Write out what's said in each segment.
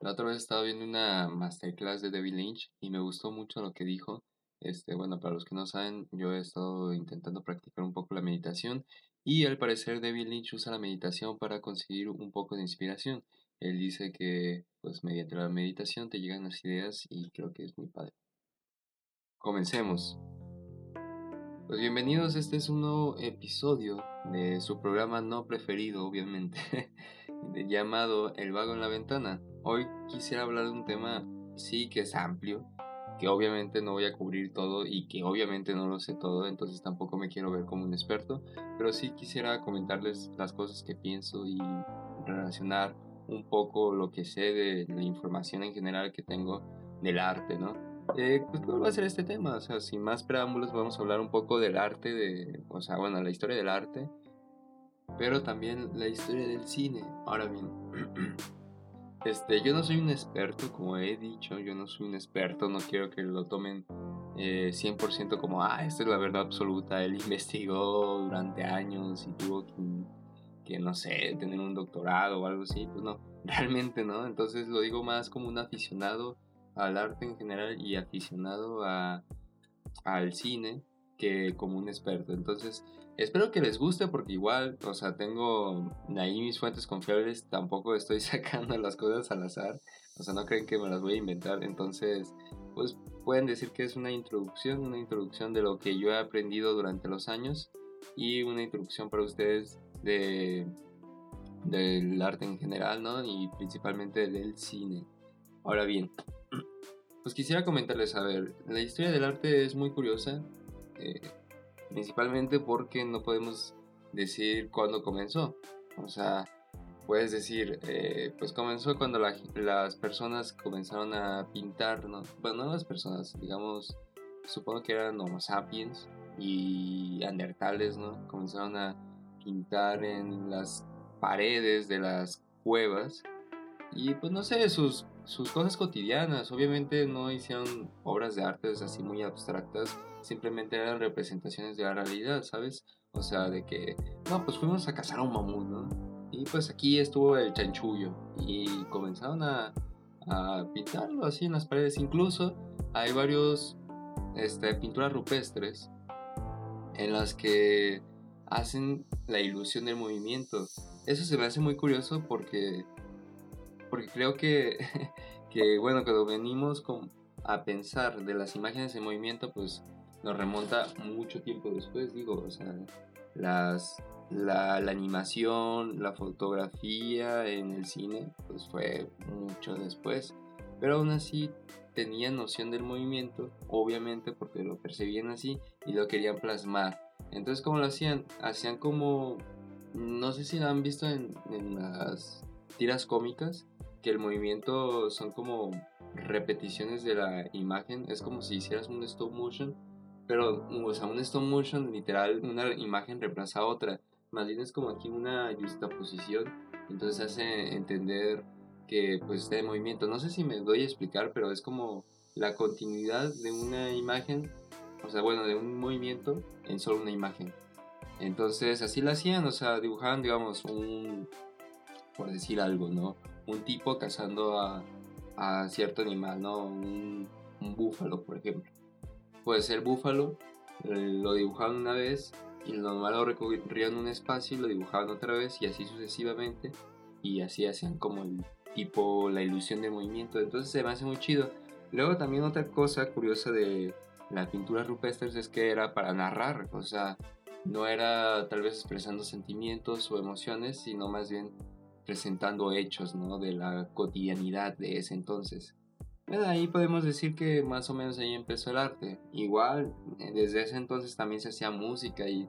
La otra vez estaba viendo una masterclass de David Lynch y me gustó mucho lo que dijo. Este, bueno, para los que no saben, yo he estado intentando practicar un poco la meditación y al parecer David Lynch usa la meditación para conseguir un poco de inspiración. Él dice que pues mediante la meditación te llegan las ideas y creo que es muy padre. Comencemos. Pues bienvenidos, este es un nuevo episodio de su programa no preferido, obviamente, llamado El vago en la ventana. Hoy quisiera hablar de un tema, sí que es amplio, que obviamente no voy a cubrir todo y que obviamente no lo sé todo, entonces tampoco me quiero ver como un experto, pero sí quisiera comentarles las cosas que pienso y relacionar un poco lo que sé de la información en general que tengo del arte, ¿no? Eh, pues ¿cuál va a ser este tema? O sea, sin más preámbulos vamos a hablar un poco del arte, de, o sea, bueno, la historia del arte, pero también la historia del cine. Ahora bien, este, yo no soy un experto, como he dicho, yo no soy un experto, no quiero que lo tomen eh, 100% como, ah, esta es la verdad absoluta, él investigó durante años y tuvo que, que, no sé, tener un doctorado o algo así, pues no, realmente no, entonces lo digo más como un aficionado al arte en general y aficionado a, al cine que como un experto. Entonces, espero que les guste porque igual, o sea, tengo ahí mis fuentes confiables, tampoco estoy sacando las cosas al azar, o sea, no creen que me las voy a inventar, entonces, pues pueden decir que es una introducción, una introducción de lo que yo he aprendido durante los años y una introducción para ustedes de del arte en general, ¿no? Y principalmente del cine. Ahora bien, pues quisiera comentarles, a ver, la historia del arte es muy curiosa, eh, principalmente porque no podemos decir cuándo comenzó. O sea, puedes decir, eh, pues comenzó cuando las personas comenzaron a pintar, ¿no? Bueno, no las personas, digamos, supongo que eran Homo sapiens y andertales, ¿no? Comenzaron a pintar en las paredes de las cuevas y pues no sé, sus sus cosas cotidianas. Obviamente no hicieron obras de arte así muy abstractas, simplemente eran representaciones de la realidad, ¿sabes? O sea, de que, no, pues fuimos a cazar a un mamut, ¿no? Y pues aquí estuvo el chanchullo y comenzaron a, a pintarlo así en las paredes. Incluso hay varios este, pinturas rupestres en las que hacen la ilusión del movimiento. Eso se me hace muy curioso porque porque creo que, que bueno, cuando venimos con, a pensar de las imágenes en movimiento, pues nos remonta mucho tiempo después, digo, o sea, las, la, animación, la fotografía en el cine, pues fue mucho después, pero aún así tenían noción del movimiento, obviamente porque lo percibían así y lo querían plasmar. Entonces, ¿cómo lo hacían? Hacían como, no sé si lo han visto en, en las tiras cómicas, que el movimiento son como repeticiones de la imagen, es como si hicieras un stop motion, pero o sea, un stop motion literal, una imagen reemplaza a otra, más bien es como aquí una justaposición, entonces hace entender que pues está en movimiento, no sé si me doy a explicar, pero es como la continuidad de una imagen, o sea, bueno, de un movimiento en solo una imagen. Entonces así lo hacían, o sea, dibujaban, digamos, un, por decir algo, ¿no? Un tipo cazando a, a cierto animal, ¿no? Un, búfalo, por ejemplo. Puede ser búfalo, lo dibujaban una vez y lo normal lo recorrían un espacio y lo dibujaban otra vez y así sucesivamente y así hacían como el tipo la ilusión de movimiento entonces se me hace muy chido luego también otra cosa curiosa de la pintura rupestres es que era para narrar o sea no era tal vez expresando sentimientos o emociones sino más bien presentando hechos ¿no? de la cotidianidad de ese entonces. ahí podemos decir que más o menos ahí empezó el arte. Igual, eh, desde ese entonces también se hacía música y,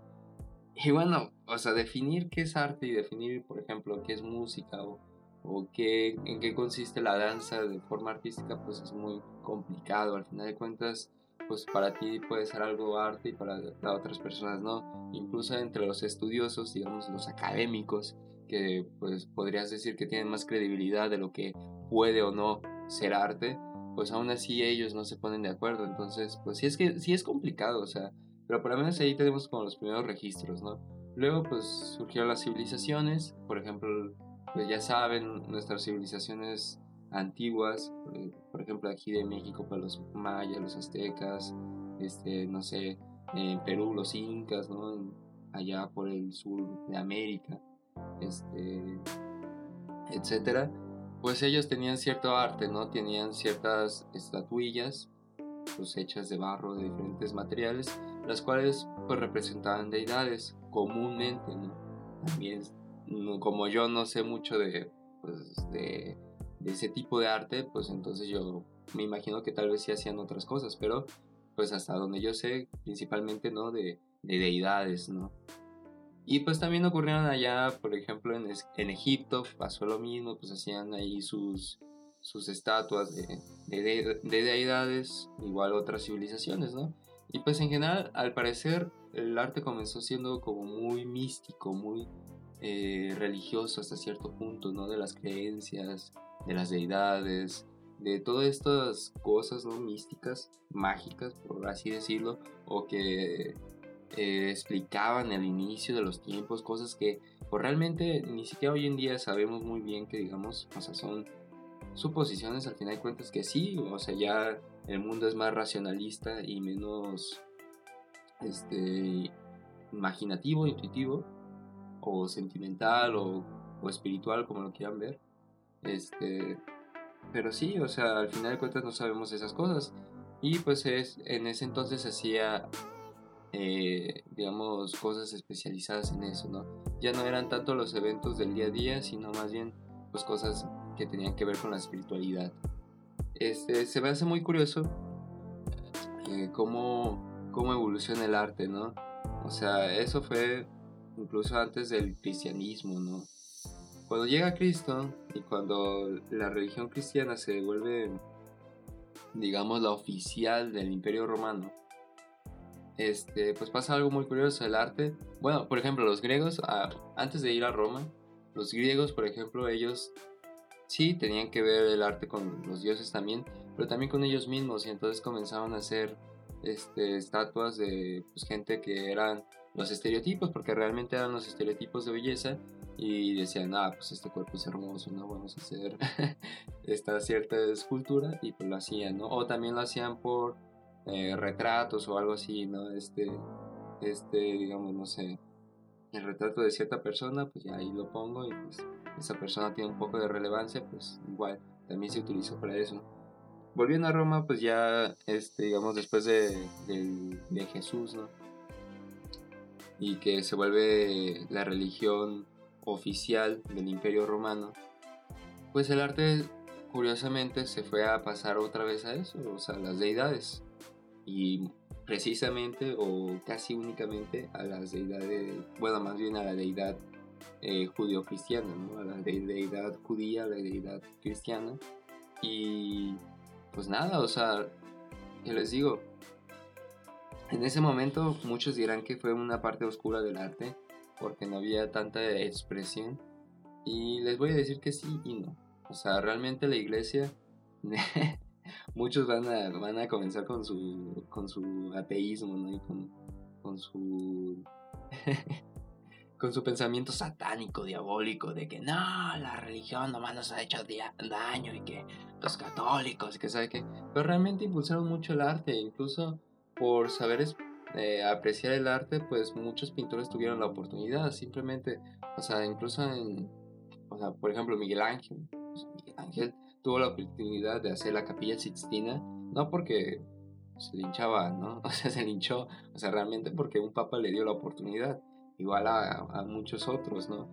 y bueno, o sea, definir qué es arte y definir, por ejemplo, qué es música o, o qué, en qué consiste la danza de forma artística, pues es muy complicado. Al final de cuentas, pues para ti puede ser algo arte y para, para otras personas no. Incluso entre los estudiosos, digamos, los académicos, que pues podrías decir que tienen más credibilidad de lo que puede o no ser arte, pues aún así ellos no se ponen de acuerdo. Entonces, pues sí es que sí es complicado, o sea, pero por lo menos ahí tenemos como los primeros registros, ¿no? Luego pues surgieron las civilizaciones, por ejemplo, pues ya saben, nuestras civilizaciones antiguas, eh, por ejemplo aquí de México, para pues, los mayas, los aztecas, este, no sé, en Perú los incas, ¿no? allá por el sur de América, este, etcétera, pues ellos tenían cierto arte, ¿no? Tenían ciertas estatuillas, pues hechas de barro, de diferentes materiales, las cuales pues representaban deidades comúnmente, ¿no? También, como yo no sé mucho de, pues, de, ese tipo de arte, pues entonces yo me imagino que tal vez sí hacían otras cosas, pero pues hasta donde yo sé, principalmente, ¿no? De, de deidades, ¿no? Y pues también ocurrieron allá, por ejemplo, en, en Egipto pasó lo mismo, pues hacían ahí sus, sus estatuas de, de, deidades, igual otras civilizaciones, ¿no? Y pues en general, al parecer, el arte comenzó siendo como muy místico, muy eh, religioso hasta cierto punto, ¿no? De las creencias, de las deidades, de todas estas cosas, ¿no? Místicas, mágicas, por así decirlo, o que explicaban el inicio de los tiempos, cosas que pues, realmente ni siquiera hoy en día sabemos muy bien que digamos, o sea, son suposiciones al final de cuentas que sí, o sea, ya el mundo es más racionalista y menos este imaginativo, intuitivo o sentimental o, o espiritual como lo quieran ver. Este, pero sí, o sea, al final de cuentas no sabemos esas cosas. Y pues es, en ese entonces hacía eh, digamos, cosas especializadas en eso, ¿no? Ya no eran tanto los eventos del día a día, sino más bien, pues, cosas que tenían que ver con la espiritualidad. Este, se me hace muy curioso eh, cómo, cómo evoluciona el arte, ¿no? O sea, eso fue incluso antes del cristianismo, ¿no? Cuando llega Cristo y cuando la religión cristiana se vuelve, digamos, la oficial del imperio romano, este, pues pasa algo muy curioso, el arte. Bueno, por ejemplo, los griegos, ah, antes de ir a Roma, los griegos, por ejemplo, ellos sí tenían que ver el arte con los dioses también, pero también con ellos mismos, y entonces comenzaban a hacer este, estatuas de pues, gente que eran los estereotipos, porque realmente eran los estereotipos de belleza, y decían, ah, pues este cuerpo es hermoso, ¿no? Vamos a hacer esta cierta escultura, y pues lo hacían, ¿no? O también lo hacían por eh, retratos o algo así, ¿no? Este, este, digamos, no sé, el retrato de cierta persona, pues ya ahí lo pongo y pues esa persona tiene un poco de relevancia, pues igual también se utilizó para eso. Volviendo a Roma, pues ya, este, digamos, después de, de Jesús, ¿no? Y que se vuelve la religión oficial del Imperio Romano, pues el arte curiosamente se fue a pasar otra vez a eso, o sea, las deidades y precisamente o casi únicamente a las deidades, bueno, más bien a la deidad eh, judío-cristiana, ¿no? a la deidad judía, a la deidad cristiana. Y pues nada, o sea, yo les digo, en ese momento muchos dirán que fue una parte oscura del arte porque no había tanta expresión. Y les voy a decir que sí y no. O sea, realmente la iglesia muchos van a, van a comenzar con su, con su ateísmo. Y con, con su... con su pensamiento satánico, diabólico, de que no, la religión nomás nos ha hecho daño y que los católicos, que sabe que... Pero realmente impulsaron mucho el arte, incluso por saber eh, apreciar el arte, pues muchos pintores tuvieron la oportunidad, simplemente, o sea, incluso en, o sea, por ejemplo, Miguel Ángel, Miguel Ángel tuvo la oportunidad de hacer la capilla Sixtina, no porque se linchaba, ¿no? O sea, se linchó, o sea, realmente porque un papa le dio la oportunidad, igual a, muchos otros, ¿no?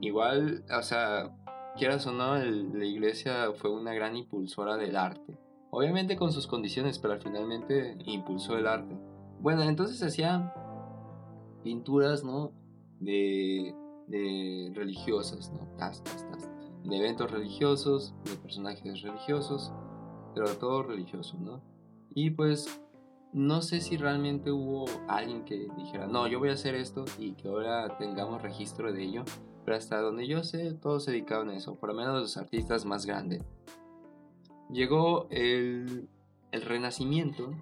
Igual, o sea, quieras o no, la iglesia fue una gran impulsora del arte. Obviamente con sus condiciones, pero finalmente impulsó el arte. Bueno, entonces hacían pinturas, ¿no? De, de religiosas, ¿no? Tas, tas, tas de eventos religiosos, de personajes religiosos, pero todo religioso, ¿no? Y pues no sé si realmente hubo alguien que dijera, no, yo voy a hacer esto y que ahora tengamos registro de ello, pero hasta donde yo sé, todos se dedicaban a eso, por lo menos los artistas más grandes. Llegó el, el Renacimiento,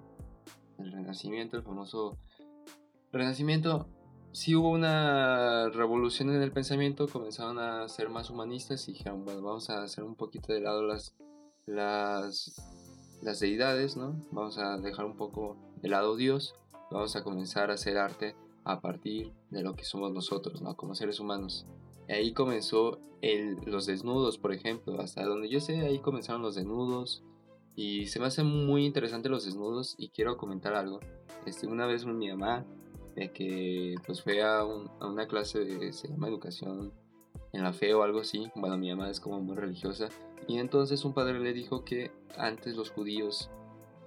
el Renacimiento, el famoso Renacimiento, sí hubo una revolución en el pensamiento, comenzaron a ser más humanistas y dijeron, bueno, vamos a hacer un poquito de lado las, las, las deidades, ¿no? Vamos a dejar un poco de lado Dios, vamos a comenzar a hacer arte a partir de lo que somos nosotros, ¿no? Como seres humanos. Y ahí comenzó el, los desnudos, por ejemplo, hasta donde yo sé, ahí comenzaron los desnudos. Y se me hacen muy interesantes los desnudos y quiero comentar algo. Este, una vez mi mamá, de que pues fue a, una clase de, se llama educación en la fe o algo así, bueno, mi mamá es como muy religiosa, y entonces un padre le dijo que antes los judíos,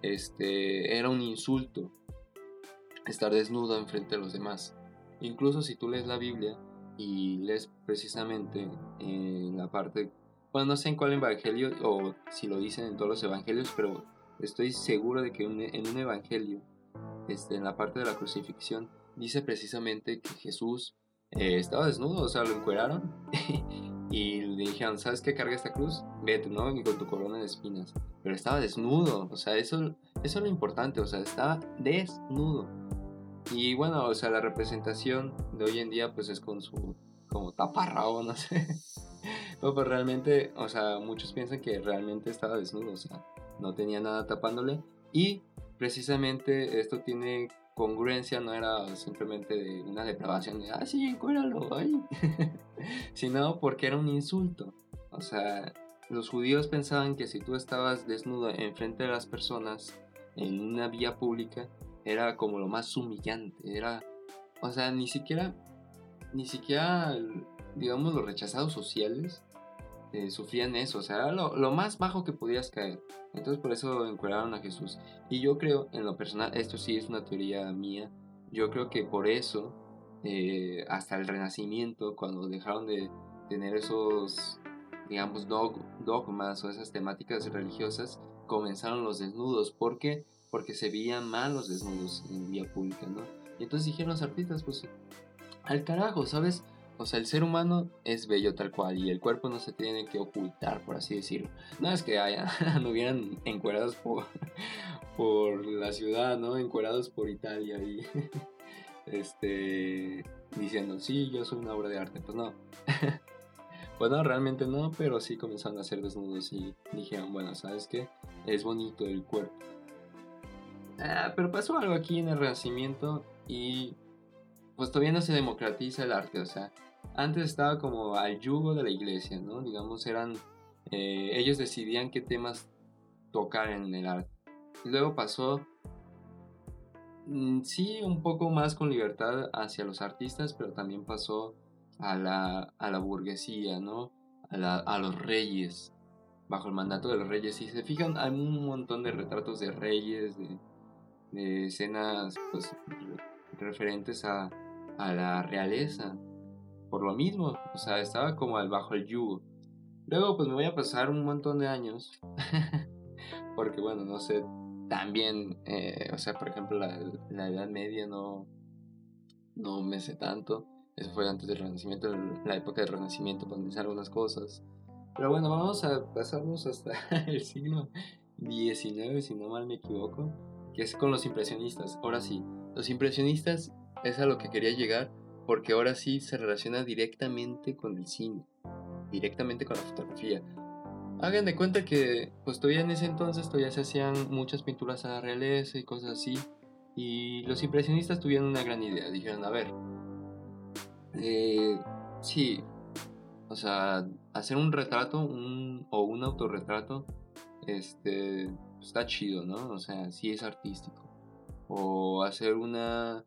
este, era un insulto estar desnudo enfrente de los demás. Incluso si tú lees la Biblia y lees precisamente en la parte, bueno, no sé en cuál evangelio o si lo dicen en todos los evangelios, pero estoy seguro de que en un evangelio, este, en la parte de la crucifixión, dice precisamente que Jesús eh, estaba desnudo, o sea, lo encueraron y le dijeron, ¿sabes qué? Carga esta cruz, vete, ¿no? Y con tu corona de espinas. Pero estaba desnudo, o sea, eso, eso es lo importante, o sea, estaba desnudo. Y bueno, o sea, la representación de hoy en día pues es con su como taparrabo, no sé. Pero pues realmente, o sea, muchos piensan que realmente estaba desnudo, o sea, no tenía nada tapándole. Y precisamente esto tiene congruencia, no era simplemente una depravación de, ah, sí, encuéralo, ay. Sino porque era un insulto. O sea, los judíos pensaban que si tú estabas desnudo enfrente de las personas en una vía pública, era como lo más humillante, era, o sea, ni siquiera, ni siquiera, digamos, los rechazados sociales eh, sufrían eso, o sea, era lo, más bajo que podías caer. Entonces por eso encueraron a Jesús. Y yo creo, en lo personal, esto sí es una teoría mía, yo creo que por eso, eh, hasta el Renacimiento, cuando dejaron de tener esos, digamos, dogmas o esas temáticas religiosas, comenzaron los desnudos. ¿Por qué? porque se veían mal los desnudos en vía pública, ¿no? Y entonces dijeron los artistas, pues, al carajo, ¿sabes? O sea, el ser humano es bello tal cual y el cuerpo no se tiene que ocultar, por así decirlo. No es que haya, no hubieran encuerados por, por la ciudad, ¿no? Encuerados por Italia y este diciendo, sí, yo soy una obra de arte. Pues no. pues no, realmente no, pero sí comenzaron a hacer desnudos y dijeron, bueno, ¿sabes qué? Es bonito el cuerpo. Ah, pero pasó algo aquí en el Renacimiento y pues todavía no se democratiza el arte, o sea, antes estaba como al yugo de la iglesia, ¿no? Digamos, eran, eh, ellos decidían qué temas tocar en el arte. Luego pasó, mm, sí, un poco más con libertad hacia los artistas, pero también pasó a la, a la burguesía, ¿no? A, a los reyes, bajo el mandato de los reyes. Si se fijan, hay un montón de retratos de reyes, de de escenas pues, referentes a, a la realeza. Por lo mismo, o sea, estaba como al bajo el yugo. Luego pues me voy a pasar un montón de años. porque bueno, no sé, también, eh, o sea, por ejemplo, la, la, Edad Media no, no me sé tanto. Eso fue antes del Renacimiento, la época del Renacimiento, para pensar algunas cosas. Pero bueno, vamos a pasarnos hasta el siglo XIX, si no mal me equivoco que es con los impresionistas. Ahora sí, los impresionistas es a lo que quería llegar porque ahora sí se relaciona directamente con el cine, directamente con la fotografía. Hagan de cuenta que pues todavía en ese entonces todavía se hacían muchas pinturas a la realeza y cosas así. Y los impresionistas tuvieron una gran idea. Dijeron, a ver, eh, sí, o sea, hacer un retrato un, o un autorretrato este, está chido, ¿no? O sea, sí es artístico. O hacer una,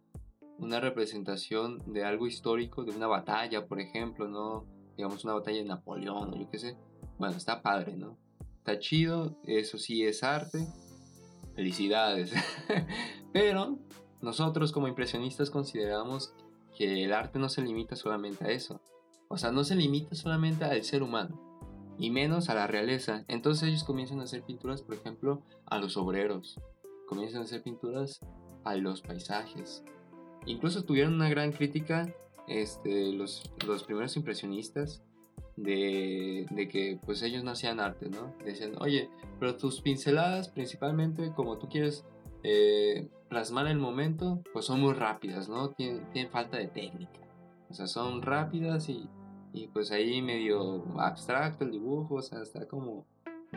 una representación de algo histórico, de una batalla, por ejemplo, ¿no? Digamos una batalla de Napoleón o yo qué sé. Bueno, está padre, ¿no? Está chido, eso sí es arte. Felicidades. Pero nosotros como impresionistas consideramos que el arte no se limita solamente a eso. O sea, no se limita solamente al ser humano y menos a la realeza. Entonces ellos comienzan a hacer pinturas, por ejemplo, a los obreros, comienzan a hacer pinturas a los paisajes. Incluso tuvieron una gran crítica este, los, primeros impresionistas de, que pues ellos no hacían arte, ¿no? Decían, oye, pero tus pinceladas principalmente como tú quieres eh, plasmar el momento, pues son muy rápidas, ¿no? Tienen, tienen falta de técnica. O sea, son rápidas y, y pues ahí medio abstracto el dibujo, o sea, está como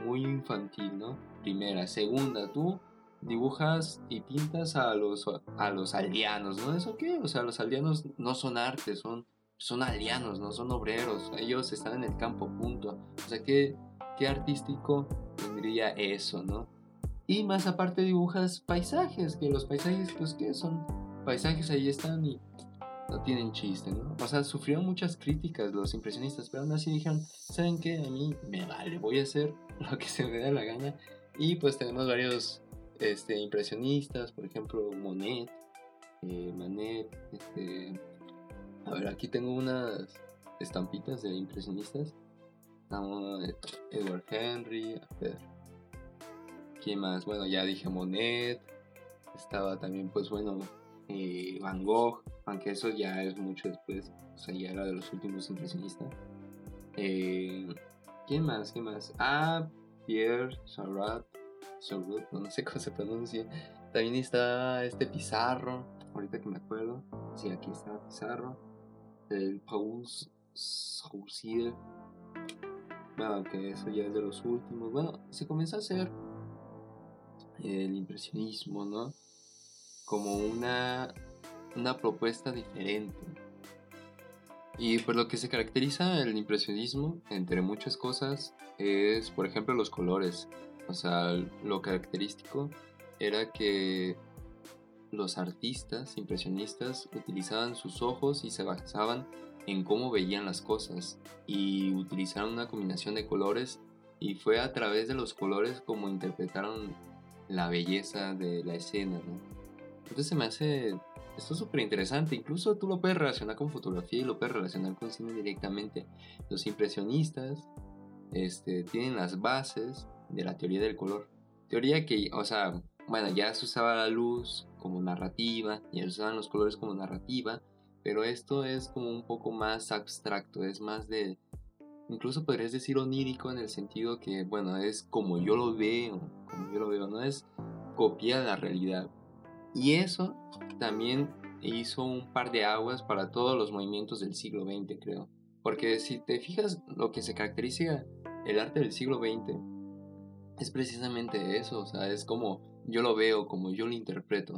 muy infantil, ¿no? Primera, segunda, tú dibujas y pintas a los, a los aldeanos, ¿no? ¿Eso qué? O sea, los aldeanos no son arte, son, son aldeanos, no son obreros, ellos están en el campo, punto. O sea, ¿qué, qué artístico tendría eso, ¿no? Y más aparte dibujas paisajes, que los paisajes, pues, ¿qué son? Paisajes ahí están y no tienen chiste, ¿no? O sea, sufrieron muchas críticas los impresionistas, pero aún así dijeron, ¿saben qué? A mí me vale, voy a hacer lo que se me dé la gana. Y pues tenemos varios este, impresionistas, por ejemplo, Monet, eh, Manet, este, a ver, aquí tengo unas estampitas de impresionistas. Edward Henry, a ver, ¿quién más? Bueno, ya dije Monet, estaba también, pues bueno, eh, Van Gogh, aunque eso ya es mucho después, o sea, ya era de los últimos impresionistas. Eh, ¿Quién más? ¿Quién más? Ah, Pierre No sé cómo se pronuncia. También está este Pizarro, ahorita que me acuerdo. Sí, aquí está Pizarro. El Paul Saucier. Bueno, que eso ya es de los últimos. Bueno, se comenzó a hacer el impresionismo, ¿no? Como una, una propuesta diferente. Y por lo que se caracteriza el impresionismo, entre muchas cosas, es, por ejemplo, los colores. O sea, lo característico era que los artistas impresionistas utilizaban sus ojos y se basaban en cómo veían las cosas y utilizaron una combinación de colores y fue a través de los colores como interpretaron la belleza de la escena, ¿no? Entonces se me hace esto súper interesante, incluso tú lo puedes relacionar con fotografía y lo puedes relacionar con cine directamente. Los impresionistas este, tienen las bases de la teoría del color. Teoría que, o sea, bueno, ya se usaba la luz como narrativa, ya se usaban los colores como narrativa, pero esto es como un poco más abstracto, es más de, incluso podrías decir onírico en el sentido que, bueno, es como yo lo veo, como yo lo veo, no es copia de la realidad. Y eso también hizo un par de aguas para todos los movimientos del siglo XX, creo. Porque si te fijas, lo que se caracteriza el arte del siglo XX es precisamente eso, o sea, es como yo lo veo, como yo lo interpreto.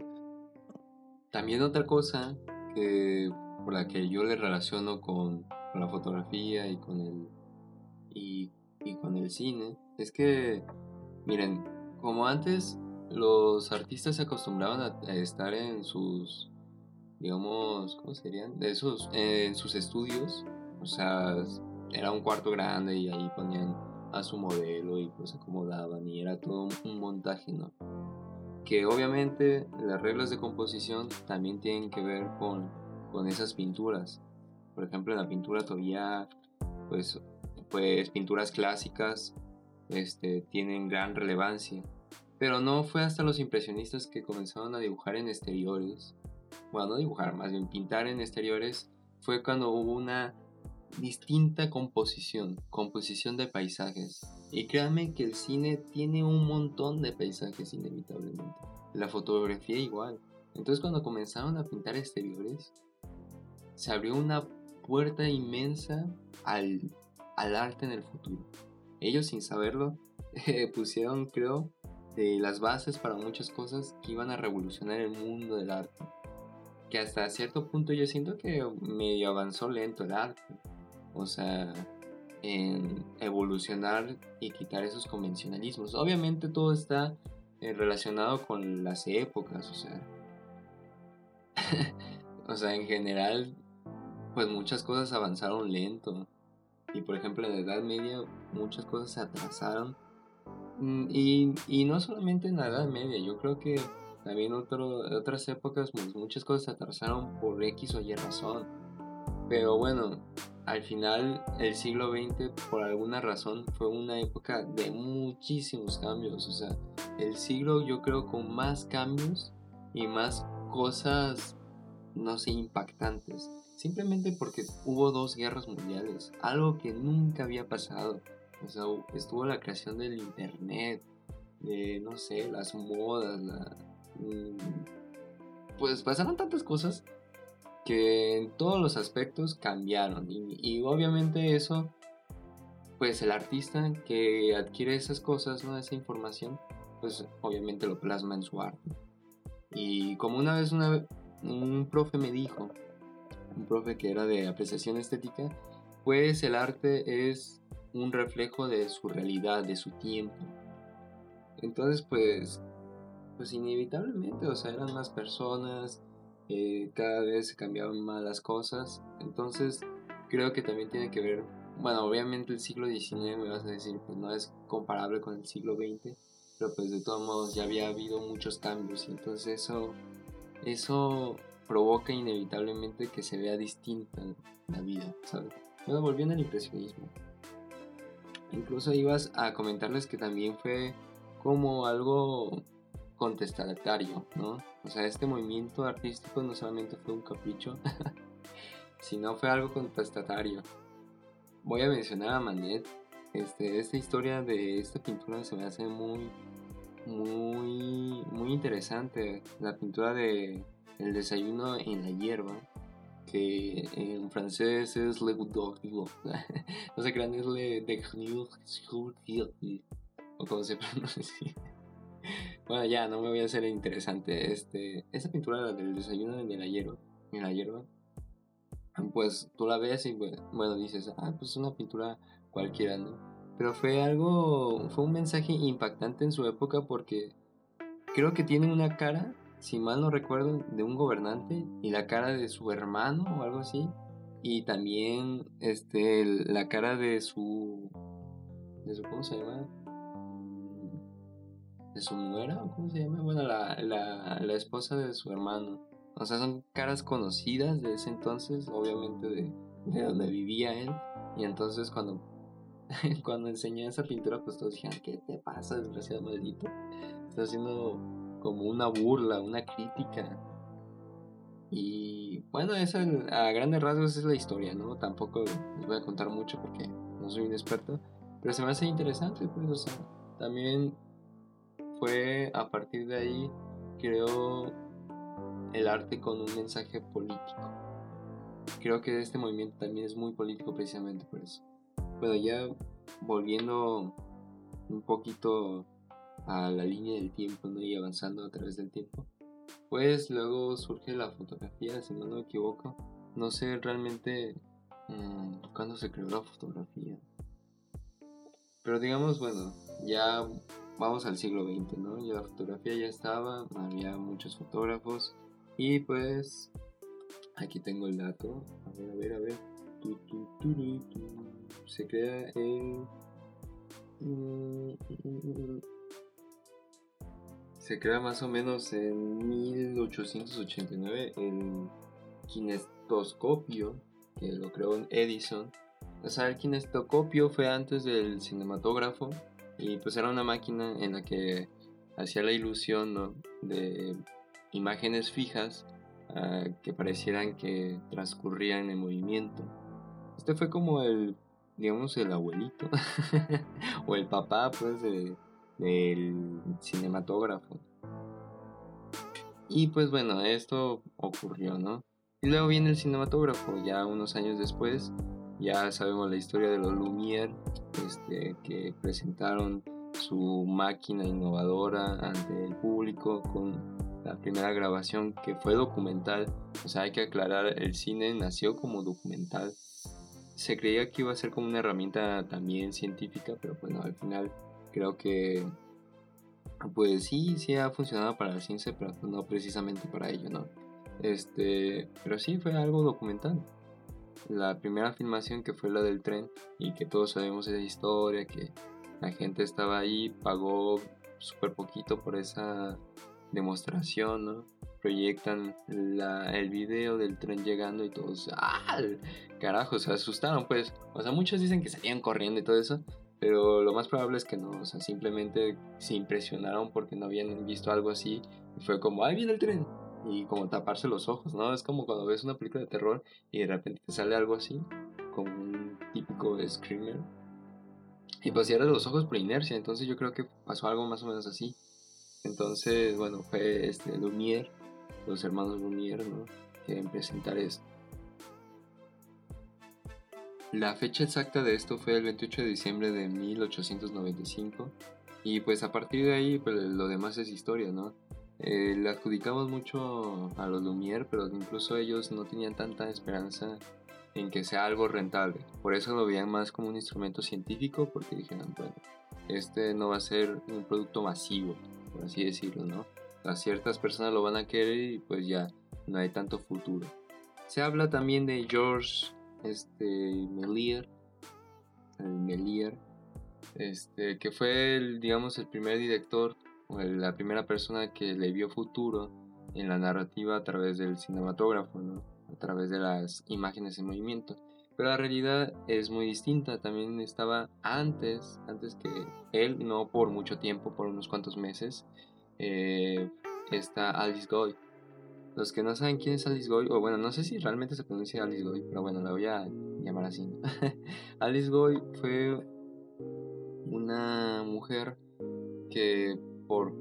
También otra cosa que, por la que yo le relaciono con, la fotografía y con el, y, con el cine es que, miren, como antes los artistas se acostumbraban a, estar en sus, digamos, ¿cómo serían? Esos, en sus estudios, o sea, era un cuarto grande y ahí ponían a su modelo y pues acomodaban y era todo un montaje, ¿no? Que obviamente las reglas de composición también tienen que ver con, con esas pinturas. Por ejemplo, en la pintura todavía, pues, pues pinturas clásicas este, tienen gran relevancia. Pero no fue hasta los impresionistas que comenzaron a dibujar en exteriores. Bueno, no dibujar, más bien pintar en exteriores. Fue cuando hubo una distinta composición, composición de paisajes. Y créanme que el cine tiene un montón de paisajes inevitablemente. La fotografía igual. Entonces cuando comenzaron a pintar exteriores, se abrió una puerta inmensa al, al arte en el futuro. Ellos sin saberlo pusieron, creo, las bases para muchas cosas que iban a revolucionar el mundo del arte. Que hasta cierto punto yo siento que medio avanzó lento el arte o sea, en evolucionar y quitar esos convencionalismos. Obviamente todo está eh, relacionado con las épocas, o sea, o sea, en general, pues muchas cosas avanzaron lento. Y por ejemplo, en la Edad Media muchas cosas se atrasaron. Mm, y, y no solamente en la Edad Media, yo creo que también otro, otras épocas pues, muchas cosas se atrasaron por X o Y razón. Pero bueno, al final el siglo XX por alguna razón fue una época de muchísimos cambios. O sea, el siglo yo creo con más cambios y más cosas, no sé, impactantes. Simplemente porque hubo dos guerras mundiales, algo que nunca había pasado. O sea, estuvo la creación del internet, de, no sé, las modas, la, mm, pues pasaron tantas cosas que en todos los aspectos cambiaron. Y, obviamente eso, pues el artista que adquiere esas cosas, ¿no? Esa información, pues obviamente lo plasma en su arte. Y como una vez un profe me dijo, un profe que era de apreciación estética, pues el arte es un reflejo de su realidad, de su tiempo. Entonces, pues, pues inevitablemente, o sea, eran más personas, eh, cada vez se cambiaban más las cosas. Entonces, creo que también tiene que ver, bueno, obviamente el siglo XIX me vas a decir, pues no es comparable con el siglo XX, pero pues de todos modos ya había habido muchos cambios y entonces eso, eso provoca inevitablemente que se vea distinta la vida, ¿sabes? Bueno, volviendo al impresionismo. Incluso ibas a comentarles que también fue como algo contestatario, ¿no? O sea, este movimiento artístico no solamente fue un capricho, sino fue algo contestatario. Voy a mencionar a Manet. Este, esta historia de esta pintura se me hace muy, muy, muy interesante. La pintura de El desayuno en la hierba que en francés es Le no sé crean, es Le de o como se pronuncia. Bueno, ya, no me voy a hacer interesante. Este, esa pintura del desayuno en la hierba, en la hierba, pues tú la ves y bueno, dices, ah, pues es una pintura cualquiera, ¿no? Pero fue algo, fue un mensaje impactante en su época porque creo que tiene una cara si mal no recuerdo, de un gobernante y la cara de su hermano o algo así. Y también este, la cara de su... ¿De su cómo se llama? ¿De su nuera cómo se llama? Bueno, la, la, la esposa de su hermano. O sea, son caras conocidas de ese entonces, obviamente de, de donde vivía él. Y entonces cuando, cuando enseñé esa pintura, pues todos dijeron, ¿qué te pasa, desgraciado maldito? Está haciendo como una burla, una crítica. Y bueno, esa a grandes rasgos es la historia, ¿no? Tampoco les voy a contar mucho porque no soy un experto, pero se me hace interesante, pues, o sea, también fue a partir de ahí, creo, el arte con un mensaje político. Creo que este movimiento también es muy político precisamente por eso. Bueno, ya volviendo un poquito a la línea del tiempo ¿no? y avanzando a través del tiempo. Pues luego surge la fotografía, si no me equivoco. No sé realmente mmm, cuándo se creó la fotografía. Pero digamos, bueno, ya vamos al siglo XX, ¿no? Ya la fotografía ya estaba, había muchos fotógrafos. Y pues, aquí tengo el dato. A ver, a ver, a ver. Se crea en... Mm, se crea más o menos en 1889 el kinestoscopio, que lo creó Edison. O sea, el kinestoscopio fue antes del cinematógrafo y pues era una máquina en la que hacía la ilusión de imágenes fijas ah, que parecieran que transcurrían en movimiento. Este fue como el, digamos, el abuelito o el papá pues de, del cinematógrafo. Y pues bueno, esto ocurrió, ¿no? Y luego viene el cinematógrafo, ya unos años después, ya sabemos la historia de los Lumière, este, que presentaron su máquina innovadora ante el público con la primera grabación que fue documental. O sea, hay que aclarar, el cine nació como documental. Se creía que iba a ser como una herramienta también científica, pero bueno, al final creo que pues sí, sí ha funcionado para la ciencia, pero no precisamente para ello, ¿no? Este, pero sí fue algo documental. La primera filmación que fue la del tren y que todos sabemos esa historia, que la gente estaba ahí, pagó súper poquito por esa demostración, ¿no? Proyectan el video del tren llegando y todos, ¡ah! Carajo, se asustaron, pues. O sea, muchos dicen que salían corriendo y todo eso, pero lo más probable es que no, o sea, simplemente se impresionaron porque no habían visto algo así y fue como, ¡ay, viene el tren! Y como taparse los ojos, ¿no? Es como cuando ves una película de terror y de repente te sale algo así, como un típico screamer. Y pues cierras los ojos por inercia, entonces yo creo que pasó algo más o menos así. Entonces, bueno, fue este Lumière los hermanos Lumière, ¿no? Quieren presentar esto. La fecha exacta de esto fue el 28 de diciembre de 1895 y pues a partir de ahí pues lo demás es historia, ¿no? Eh, le adjudicamos mucho a los Lumière, pero incluso ellos no tenían tanta esperanza en que sea algo rentable. Por eso lo veían más como un instrumento científico, porque dijeron, bueno, este no va a ser un producto masivo, por así decirlo, ¿no? A ciertas personas lo van a querer y pues ya no hay tanto futuro. Se habla también de George este, Melier, Melier este, que fue, el, digamos, el primer director la primera persona que le vio futuro en la narrativa a través del cinematógrafo, ¿no? a través de las imágenes en movimiento. Pero la realidad es muy distinta. También estaba antes, antes que él, no por mucho tiempo, por unos cuantos meses, eh, está Alice Goy. Los que no saben quién es Alice Goy, o bueno, no sé si realmente se pronuncia Alice Goy, pero bueno, la voy a llamar así. Alice Goy fue una mujer que por,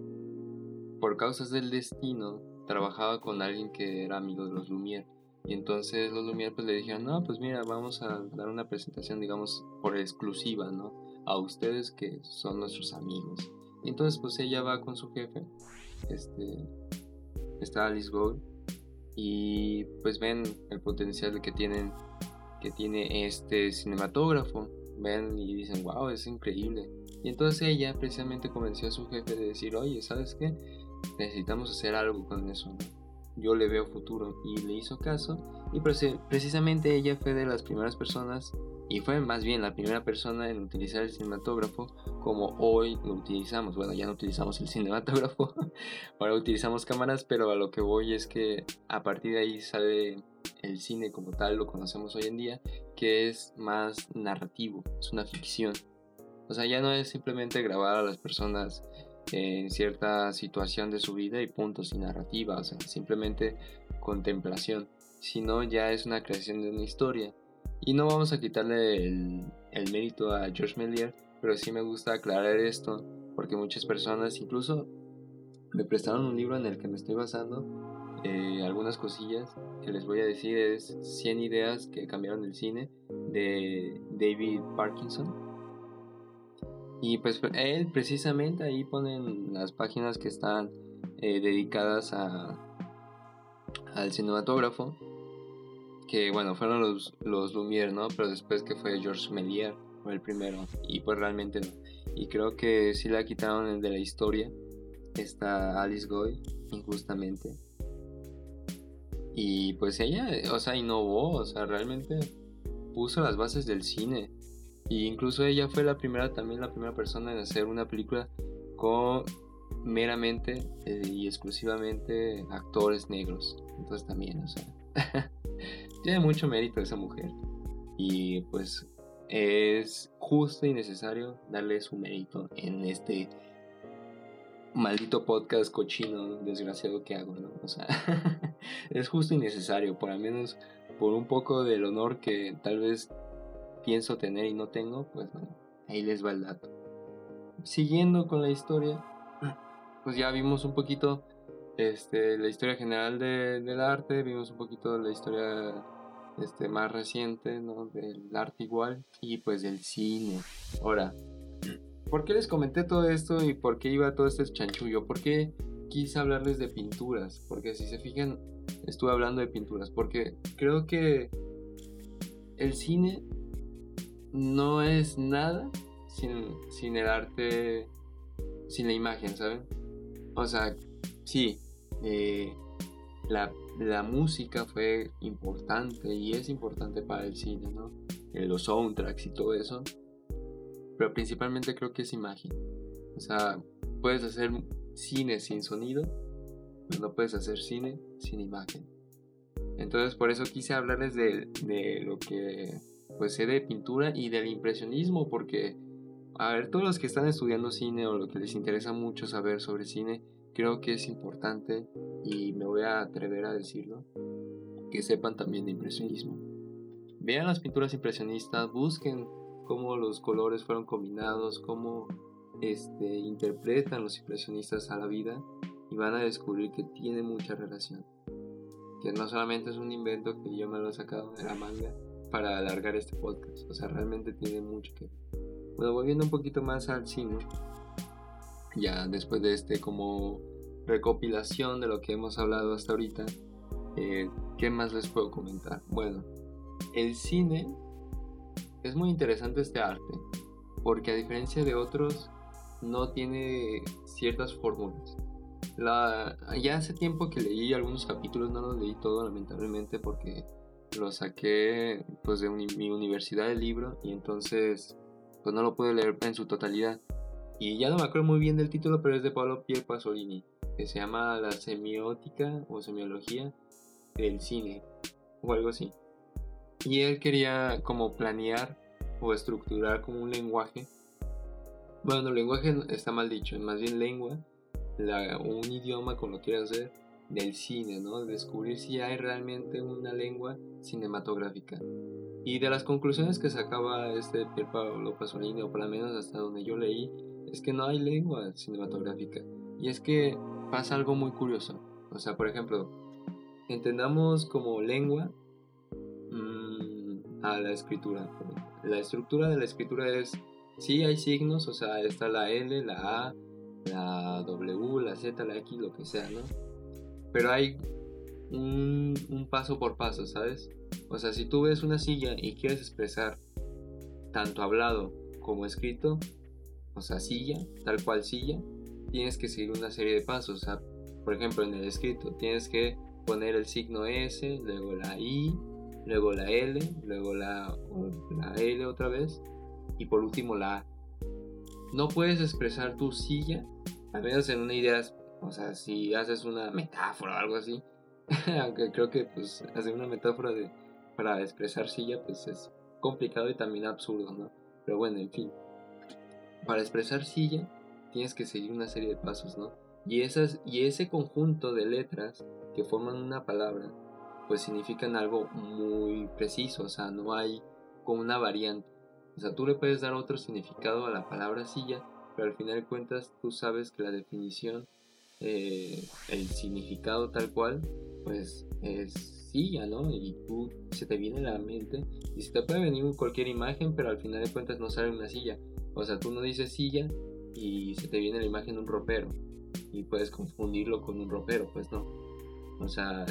por causas del destino trabajaba con alguien que era amigo de los Lumière. Y entonces los Lumière pues le dijeron, no, pues mira, vamos a dar una presentación, digamos, por exclusiva, ¿no? A ustedes que son nuestros amigos. Y entonces pues ella va con su jefe, este, está Alice Gold, y pues ven el potencial que tienen, que tiene este cinematógrafo, ven y dicen, wow, es increíble. Y entonces ella precisamente convenció a su jefe de decir, oye, ¿sabes qué? Necesitamos hacer algo con eso. ¿no? yo le veo futuro y le hizo caso y precisamente ella fue de las primeras personas y fue más bien la primera persona en utilizar el cinematógrafo como hoy lo utilizamos. Bueno, ya no utilizamos el cinematógrafo, ahora utilizamos cámaras, pero a lo que voy es que a partir de ahí sale el cine como tal, lo conocemos hoy en día, que es más narrativo, es una ficción. O sea, ya no es simplemente grabar a las personas en cierta situación de su vida y puntos sin narrativa, o sea, simplemente contemplación, sino ya es una creación de una historia. Y no vamos a quitarle el, mérito a George Méliès, pero sí me gusta aclarar esto, porque muchas personas incluso me prestaron un libro en el que me estoy basando, eh, algunas cosillas que les voy a decir es 100 ideas que cambiaron el cine de David Parkinson y pues él precisamente ahí ponen las páginas que están eh, dedicadas a, al cinematógrafo. Que bueno, fueron los, los Lumière, ¿no? Pero después que fue Georges Méliès, fue el primero. Y pues realmente no. Y creo que sí la quitaron de la historia. Está Alice Goy, injustamente. Y pues ella, o sea, innovó, o sea, realmente puso las bases del cine. Y incluso ella fue la primera, también la primera persona en hacer una película con meramente eh, y exclusivamente actores negros. Entonces también, o sea, tiene mucho mérito esa mujer. Y pues es justo y necesario darle su mérito en este maldito podcast cochino desgraciado que hago, ¿no? O sea, es justo y necesario, por al menos por un poco del honor que tal vez pienso tener y no tengo, pues bueno, ahí les va el dato. Siguiendo con la historia, pues ya vimos un poquito este, la historia general de, del arte, vimos un poquito la historia este, más reciente ¿no? del arte igual y pues del cine. Ahora, ¿por qué les comenté todo esto y por qué iba todo este chanchullo? ¿Por qué quise hablarles de pinturas? Porque si se fijan, estuve hablando de pinturas, porque creo que el cine no es nada sin, el arte, sin la imagen, ¿saben? O sea, sí, eh, la, música fue importante y es importante para el cine, ¿no? Eh, los soundtracks y todo eso. Pero principalmente creo que es imagen. O sea, puedes hacer cine sin sonido, pero no puedes hacer cine sin imagen. Entonces por eso quise hablarles de, de lo que pues sé de pintura y del impresionismo porque a ver todos los que están estudiando cine o lo que les interesa mucho saber sobre cine creo que es importante y me voy a atrever a decirlo que sepan también de impresionismo vean las pinturas impresionistas busquen cómo los colores fueron combinados cómo este, interpretan los impresionistas a la vida y van a descubrir que tiene mucha relación. Que no solamente es un invento que yo me lo he sacado de la manga para alargar este podcast, o sea, realmente tiene mucho que Bueno, volviendo un poquito más al cine, ya después de este como recopilación de lo que hemos hablado hasta ahorita, eh, ¿qué más les puedo comentar? Bueno, el cine es muy interesante este arte, porque a diferencia de otros, no tiene ciertas fórmulas. La, ya hace tiempo que leí algunos capítulos, no los leí todo lamentablemente porque lo saqué pues de mi universidad del libro y entonces pues no lo pude leer en su totalidad. Y ya no me acuerdo muy bien del título, pero es de Pablo Pier Pasolini, que se llama La semiótica o semiología del cine o algo así. Y él quería como planear o estructurar como un lenguaje. Bueno, lenguaje está mal dicho, más bien lengua, un idioma como lo quiera hacer, del cine, ¿no? Descubrir si hay realmente una lengua cinematográfica. Y de las conclusiones que sacaba este Pier Paolo Pasolini, o por lo menos hasta donde yo leí, es que no hay lengua cinematográfica. Y es que pasa algo muy curioso. O sea, por ejemplo, entendamos como lengua mmm, a la escritura. La estructura de la escritura es, sí hay signos, o sea, está la L, la A, la W, la Z, la X, lo que sea, ¿no? Pero hay un, paso por paso, ¿sabes? O sea, si tú ves una silla y quieres expresar tanto hablado como escrito, o sea, silla, tal cual silla, tienes que seguir una serie de pasos. O sea, por ejemplo, en el escrito tienes que poner el signo S, luego la I, luego la L, luego la, la L otra vez y por último la A. No puedes expresar tu silla, al menos en una idea, o sea, si haces una metáfora o algo así, aunque creo que pues hacer una metáfora de, para expresar silla pues es complicado y también absurdo, ¿no? Pero bueno, en fin. Para expresar silla tienes que seguir una serie de pasos, ¿no? Y, esas, y ese conjunto de letras que forman una palabra pues significan algo muy preciso, o sea, no hay como una variante. O sea, tú le puedes dar otro significado a la palabra silla, pero al final de cuentas tú sabes que la definición, eh, el significado tal cual, pues es silla, ¿no? Y tú se te viene a la mente y se te puede venir cualquier imagen, pero al final de cuentas no sale una silla. O sea, tú no dices silla y se te viene la imagen de un ropero y puedes confundirlo con un ropero, pues no. O sea,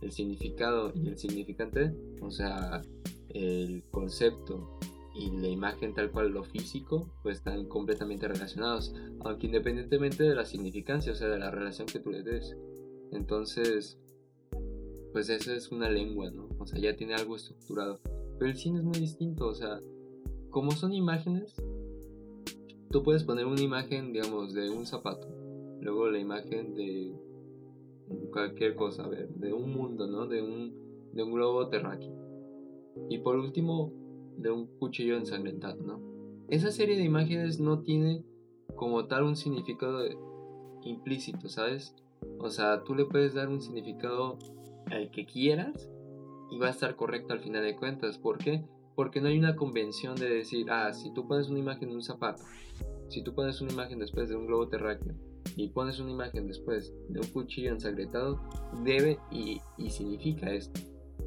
el significado y el significante, o sea, el concepto y la imagen tal cual lo físico, pues están completamente relacionados, aunque independientemente de la significancia, o sea, de la relación que tú le des. Entonces, pues esa es una lengua, ¿no? O sea, ya tiene algo estructurado. Pero el cine es muy distinto, o sea, como son imágenes, tú puedes poner una imagen, digamos, de un zapato, luego la imagen de cualquier cosa, a ver, de un mundo, ¿no? De un, de un globo terráqueo. Y por último, de un cuchillo ensangrentado, ¿no? Esa serie de imágenes no tiene como tal un significado implícito, ¿sabes? O sea, tú le puedes dar un significado al que quieras y va a estar correcto al final de cuentas. ¿Por qué? Porque no hay una convención de decir, ah, si tú pones una imagen de un zapato, si tú pones una imagen después de un globo terráqueo, y pones una imagen después de un cuchillo ensangrentado, debe y, significa esto.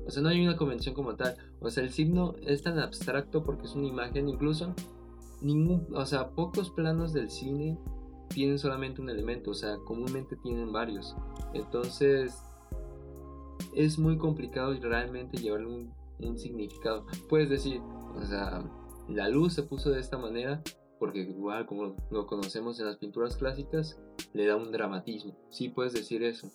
O sea, no hay una convención como tal. O sea, el signo es tan abstracto porque es una imagen, incluso ningún, o sea, pocos planos del cine tienen solamente un elemento, o sea, comúnmente tienen varios. Entonces, es muy complicado realmente llevarle un, significado. Puedes decir, o sea, la luz se puso de esta manera porque igual como lo conocemos en las pinturas clásicas, le da un dramatismo. Sí puedes decir eso,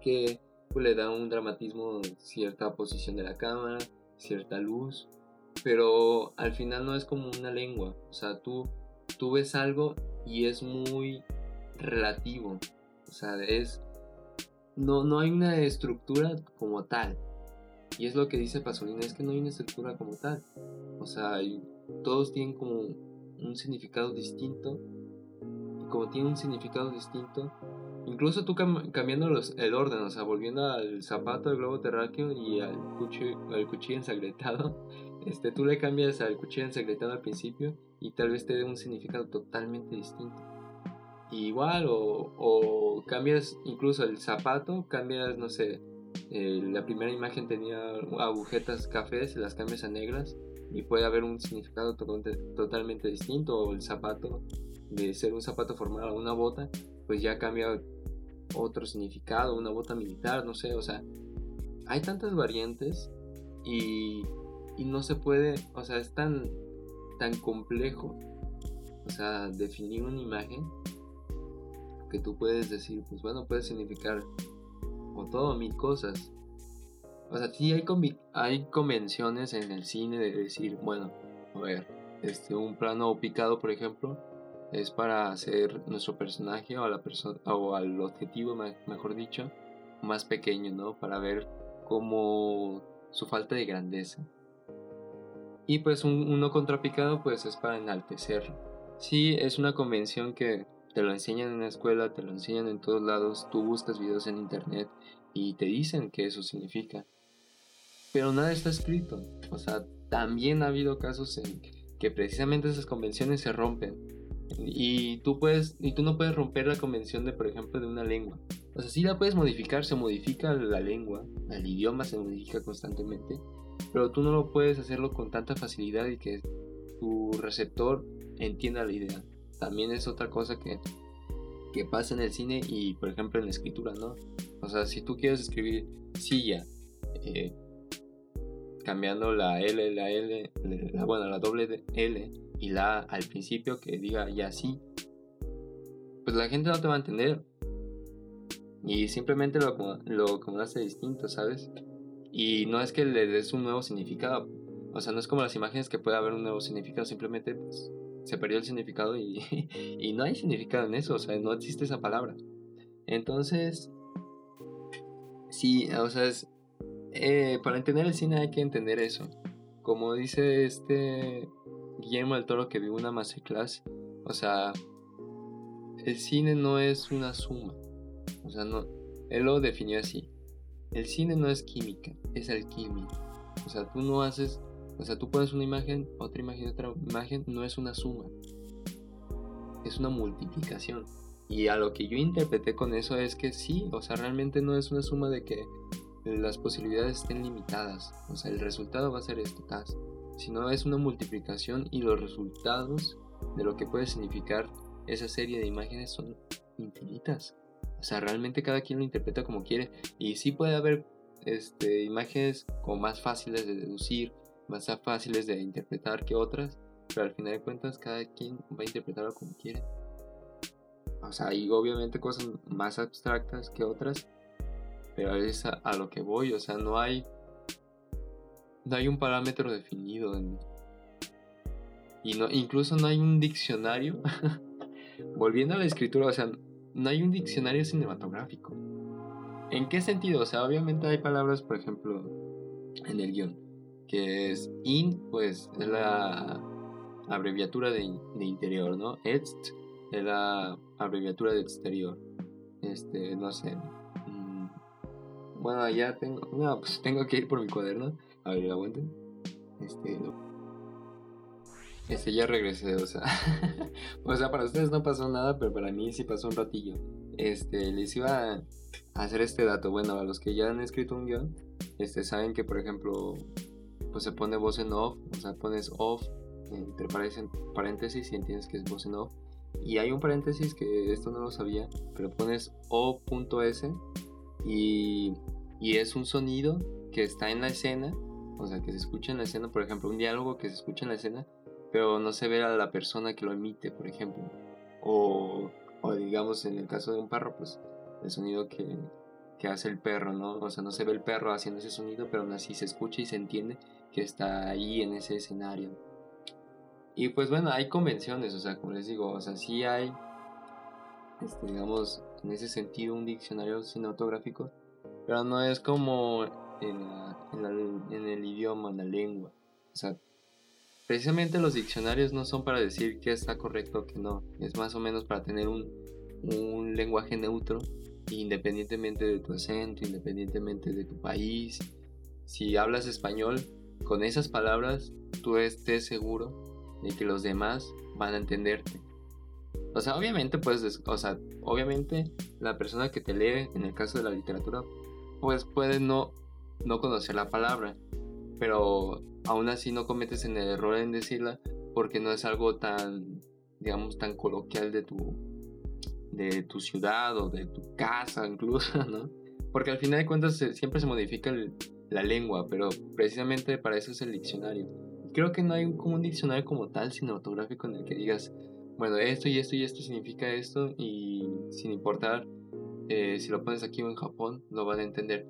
que le da un dramatismo cierta posición de la cámara, cierta luz, pero al final no es como una lengua, o sea, tú, tú ves algo y es muy relativo, o sea, es... No, no hay una estructura como tal. Y es lo que dice Pasolini, es que no hay una estructura como tal. O sea, todos tienen como un significado distinto. Y como tiene un significado distinto, incluso tú cambiando los, el orden, o sea, volviendo al zapato del globo terráqueo y al, cuchillo, al cuchillo ensangrentado, este, tú le cambias al cuchillo ensangrentado al principio y tal vez te dé un significado totalmente distinto. igual o, cambias incluso el zapato, cambias, no sé, eh, la primera imagen tenía agujetas cafés, las cambias a negras y puede haber un significado totalmente distinto o el zapato de ser un zapato formal a una bota pues ya cambia otro significado, una bota militar, no sé, o sea, hay tantas variantes y, y no se puede, o sea, es tan, tan complejo, o sea, definir una imagen que tú puedes decir, pues bueno, puede significar o todo, mil cosas. O sea, sí hay, hay convenciones en el cine de decir, bueno, a ver, este, un plano picado, por ejemplo, es para hacer nuestro personaje o, al objetivo, mejor dicho, más pequeño, ¿no? Para ver como su falta de grandeza. Y pues un, uno contrapicado pues es para enaltecerlo. Sí, es una convención que te lo enseñan en la escuela, te lo enseñan en todos lados, tú buscas videos en internet y te dicen que eso significa. Pero nada está escrito. O sea, también ha habido casos en que precisamente esas convenciones se rompen y tú puedes y tú no puedes romper la convención de por ejemplo de una lengua. O sea sí la puedes modificar se modifica la lengua el idioma se modifica constantemente pero tú no lo puedes hacerlo con tanta facilidad y que tu receptor entienda la idea. También es otra cosa que que pasa en el cine y por ejemplo en la escritura no o sea si tú quieres escribir silla eh, cambiando la L la L bueno la doble L y la al principio que diga ya sí, pues la gente no te va a entender. Y simplemente lo, lo acomodaste distinto, ¿sabes? Y no es que le des un nuevo significado. O sea, no es como las imágenes que puede haber un nuevo significado, simplemente pues, se perdió el significado y, y no hay significado en eso, o sea, no existe esa palabra. Entonces, sí, o sea, es, eh, para entender el cine hay que entender eso. Como dice este Guillermo del Toro que vio una masterclass, o sea, el cine no es una suma. O sea, no, él lo definió así. El cine no es química, es alquimia. O sea, tú no haces, o sea, tú pones una imagen, otra imagen, otra imagen, no es una suma. Es una multiplicación. Y a lo que yo interpreté con eso es que sí, o sea, realmente no es una suma de que las posibilidades estén limitadas. O sea, el resultado va a ser esto, sino es una multiplicación y los resultados de lo que puede significar esa serie de imágenes son infinitas. O sea, realmente cada quien lo interpreta como quiere y sí puede haber este, imágenes como más fáciles de deducir, más fáciles de interpretar que otras, pero al final de cuentas cada quien va a interpretarlo como quiere. O sea, hay obviamente cosas más abstractas que otras, pero es a lo que voy, o sea, no hay no hay un parámetro definido. y no, incluso no hay un diccionario. Volviendo a la escritura, o sea, no hay un diccionario cinematográfico. ¿En qué sentido? O sea, obviamente hay palabras, por ejemplo, en el guion, que es in, pues es la abreviatura de, interior, ¿no? Ext es la abreviatura de exterior. Este, no sé. Mm, bueno, ya tengo. No, pues tengo que ir por mi cuaderno. A ver, aguanten. Este, no. Este ya regresé, o sea. o sea, para ustedes no pasó nada, pero para mí sí pasó un ratillo. Este, les iba a hacer este dato. Bueno, a los que ya han escrito un guion, este, saben que, por ejemplo, pues se pone voz en off, o sea, pones off entre paréntesis y entiendes que es voz en off. Y hay un paréntesis que esto no lo sabía, pero pones o.s y, y es un sonido que está en la escena o sea, que se escucha en la escena, por ejemplo, un diálogo que se escucha en la escena, pero no se ve a la persona que lo emite, por ejemplo. O, o digamos, en el caso de un perro, pues el sonido que, que hace el perro, ¿no? O sea, no se ve el perro haciendo ese sonido, pero aún así se escucha y se entiende que está ahí en ese escenario. Y pues bueno, hay convenciones, o sea, como les digo, o sea, sí hay, este, digamos, en ese sentido un diccionario cinematográfico, pero no es como en, el idioma, en la lengua. O sea, precisamente los diccionarios no son para decir qué está correcto o qué no. Es más o menos para tener un, un lenguaje neutro, independientemente de tu acento, independientemente de tu país. Si hablas español, con esas palabras tú estés seguro de que los demás van a entenderte. O sea, obviamente puedes, o sea, obviamente la persona que te lee, en el caso de la literatura, pues puede no, no conocer la palabra, pero aún así no cometes el error en decirla porque no es algo tan, digamos, tan coloquial de tu, de tu ciudad o de tu casa incluso, ¿no? Porque al final de cuentas siempre se modifica la lengua, pero precisamente para eso es el diccionario. Creo que no hay como un diccionario como tal cinematográfico en el que digas, bueno, esto y esto y esto significa esto y sin importar eh, si lo pones aquí o en Japón, lo van a entender.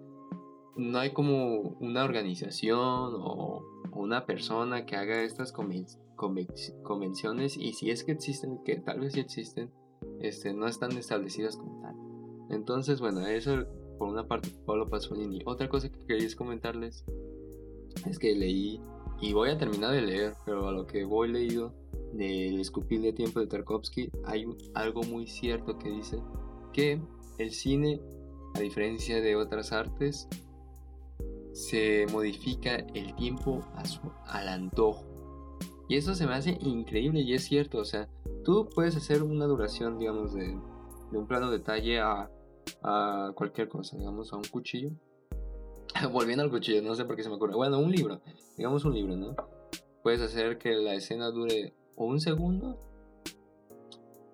No hay como una organización o, una persona que haga estas convenciones y si es que existen, que tal vez sí existen, este, no están establecidas como tal. Entonces, bueno, eso por una parte Pablo Pasolini. Otra cosa que quería comentarles es que leí y voy a terminar de leer, pero a lo que voy leído del escupir de tiempo de Tarkovsky hay algo muy cierto que dice que el cine, a diferencia de otras artes, se modifica el tiempo a su, al antojo. Y eso se me hace increíble y es cierto, o sea, tú puedes hacer una duración, digamos, de, de un plano detalle a, a cualquier cosa, digamos, a un cuchillo. Volviendo al cuchillo, no sé por qué se me ocurre. Bueno, un libro, digamos un libro, ¿no? Puedes hacer que la escena dure un segundo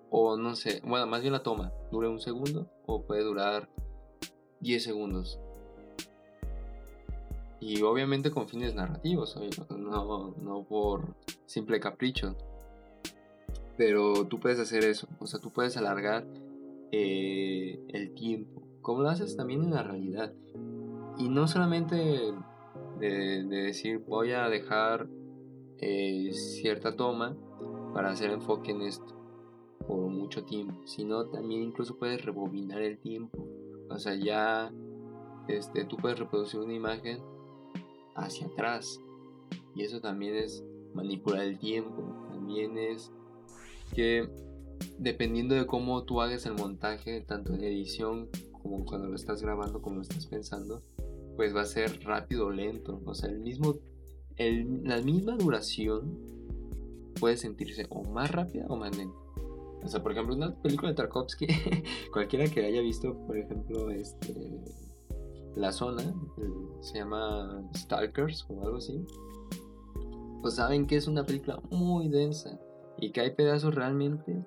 o no sé, bueno, más bien la toma dure un segundo o puede durar 10 segundos. Y obviamente con fines narrativos, no, no por simple capricho. Pero tú puedes hacer eso, o sea, tú puedes alargar eh, el tiempo, como lo haces también en la realidad. Y no solamente de, decir voy a dejar eh, cierta toma para hacer enfoque en esto por mucho tiempo, sino también incluso puedes rebobinar el tiempo. O sea, ya este, tú puedes reproducir una imagen hacia atrás. Y eso también es manipular el tiempo. También es que dependiendo de cómo tú hagas el montaje, tanto en edición como cuando lo estás grabando, como lo estás pensando, pues va a ser rápido o lento. O sea, el mismo, el, la misma duración puede sentirse o más rápida o más lenta. O sea, por ejemplo, una película de Tarkovsky, cualquiera que haya visto, por ejemplo, este, La Zona, se llama Stalkers o algo así, pues saben que es una película muy densa y que hay pedazos realmente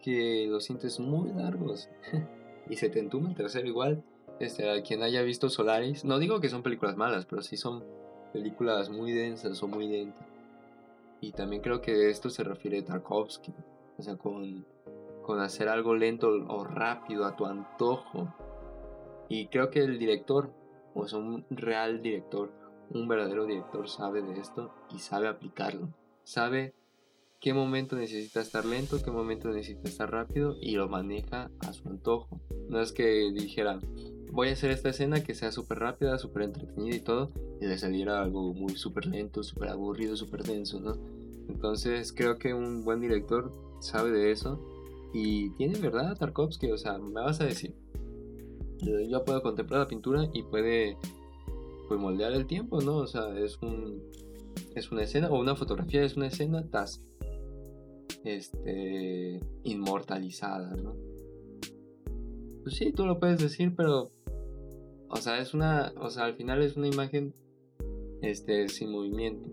que los sientes muy largos y se te entuma el tercero igual. Este, a quien haya visto Solaris, no digo que son películas malas, pero sí son películas muy densas o muy lentas. Y también creo que esto se refiere a Tarkovsky, o sea, con, con hacer algo lento o rápido a tu antojo. Y creo que el director, o sea, un real director, un verdadero director sabe de esto y sabe aplicarlo. Sabe qué momento necesita estar lento, qué momento necesita estar rápido y lo maneja a su antojo. No es que dijera, voy a hacer esta escena que sea súper rápida, súper entretenida y todo, y le saliera algo muy súper lento, súper aburrido, súper denso, ¿no? Entonces creo que un buen director sabe de eso y tiene verdad Tarkovsky, o sea, me vas a decir, yo puedo contemplar la pintura y puede pues moldear el tiempo, ¿no? O sea, es un es una escena o una fotografía es una escena, estás este inmortalizada, ¿no? Pues sí, tú lo puedes decir, pero o sea, es una, o sea, al final es una imagen este sin movimiento,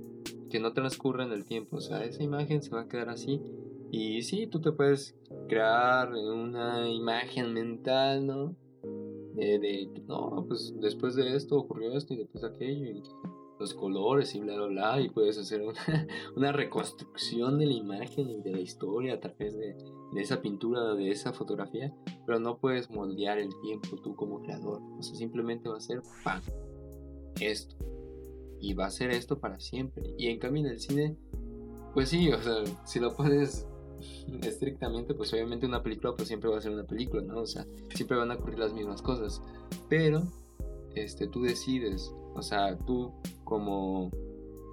que no transcurre en el tiempo, o sea, esa imagen se va a quedar así y sí, tú te puedes crear una imagen mental, ¿no? De, no, pues después de esto ocurrió esto y después aquello y los colores y bla, bla, bla, y puedes hacer una, una reconstrucción de la imagen y de la historia a través de, de, esa pintura, de esa fotografía, pero no puedes moldear el tiempo tú como creador, o sea, simplemente va a ser, ¡pam!, esto, y va a ser esto para siempre, y en cambio en el cine, pues sí, o sea, si lo pones estrictamente, pues obviamente una película pues siempre va a ser una película, ¿no? O sea, siempre van a ocurrir las mismas cosas. Pero, este, tú decides, o sea, tú como,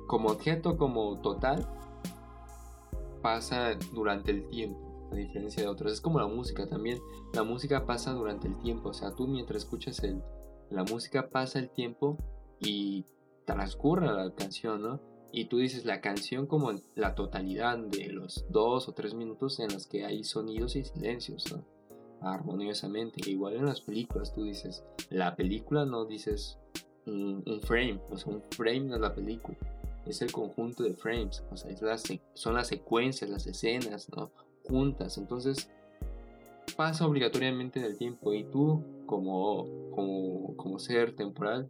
como objeto, como total, pasa durante el tiempo, a diferencia de otros. Es como la música también. La música pasa durante el tiempo, o sea, tú mientras escuchas el, la música pasa el tiempo y transcurre la canción, ¿no? Y tú dices la canción como la totalidad de los dos o tres minutos en los que hay sonidos y silencios, ¿no? armoniosamente. Igual en las películas tú dices, la película no dices un, frame, o sea, un frame no es la película, es el conjunto de frames, o sea, son las secuencias, las escenas, ¿no? Juntas, entonces pasa obligatoriamente en el tiempo y tú como, como, como ser temporal,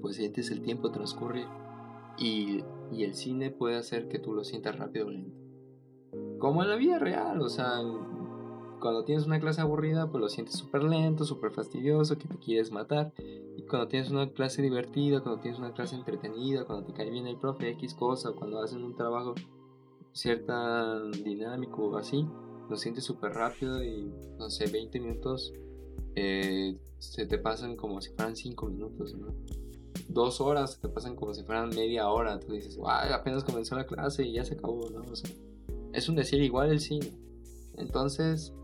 pues sientes el tiempo transcurrir y, y el cine puede hacer que tú lo sientas rápido o lento. Como en la vida real, o sea, cuando tienes una clase aburrida, pues lo sientes súper lento, súper fastidioso, que te quieres matar. Y cuando tienes una clase divertida, cuando tienes una clase entretenida, cuando te cae bien el profe X cosa, cuando hacen un trabajo cierta dinámico o así, lo sientes súper rápido y no sé, 20 minutos eh, se te pasan como si fueran 5 minutos, ¿no? Dos horas te pasan como si fueran media hora. Tú dices, guay, apenas comenzó la clase y ya se acabó, ¿no? O sea, es un decir igual el cine. Entonces,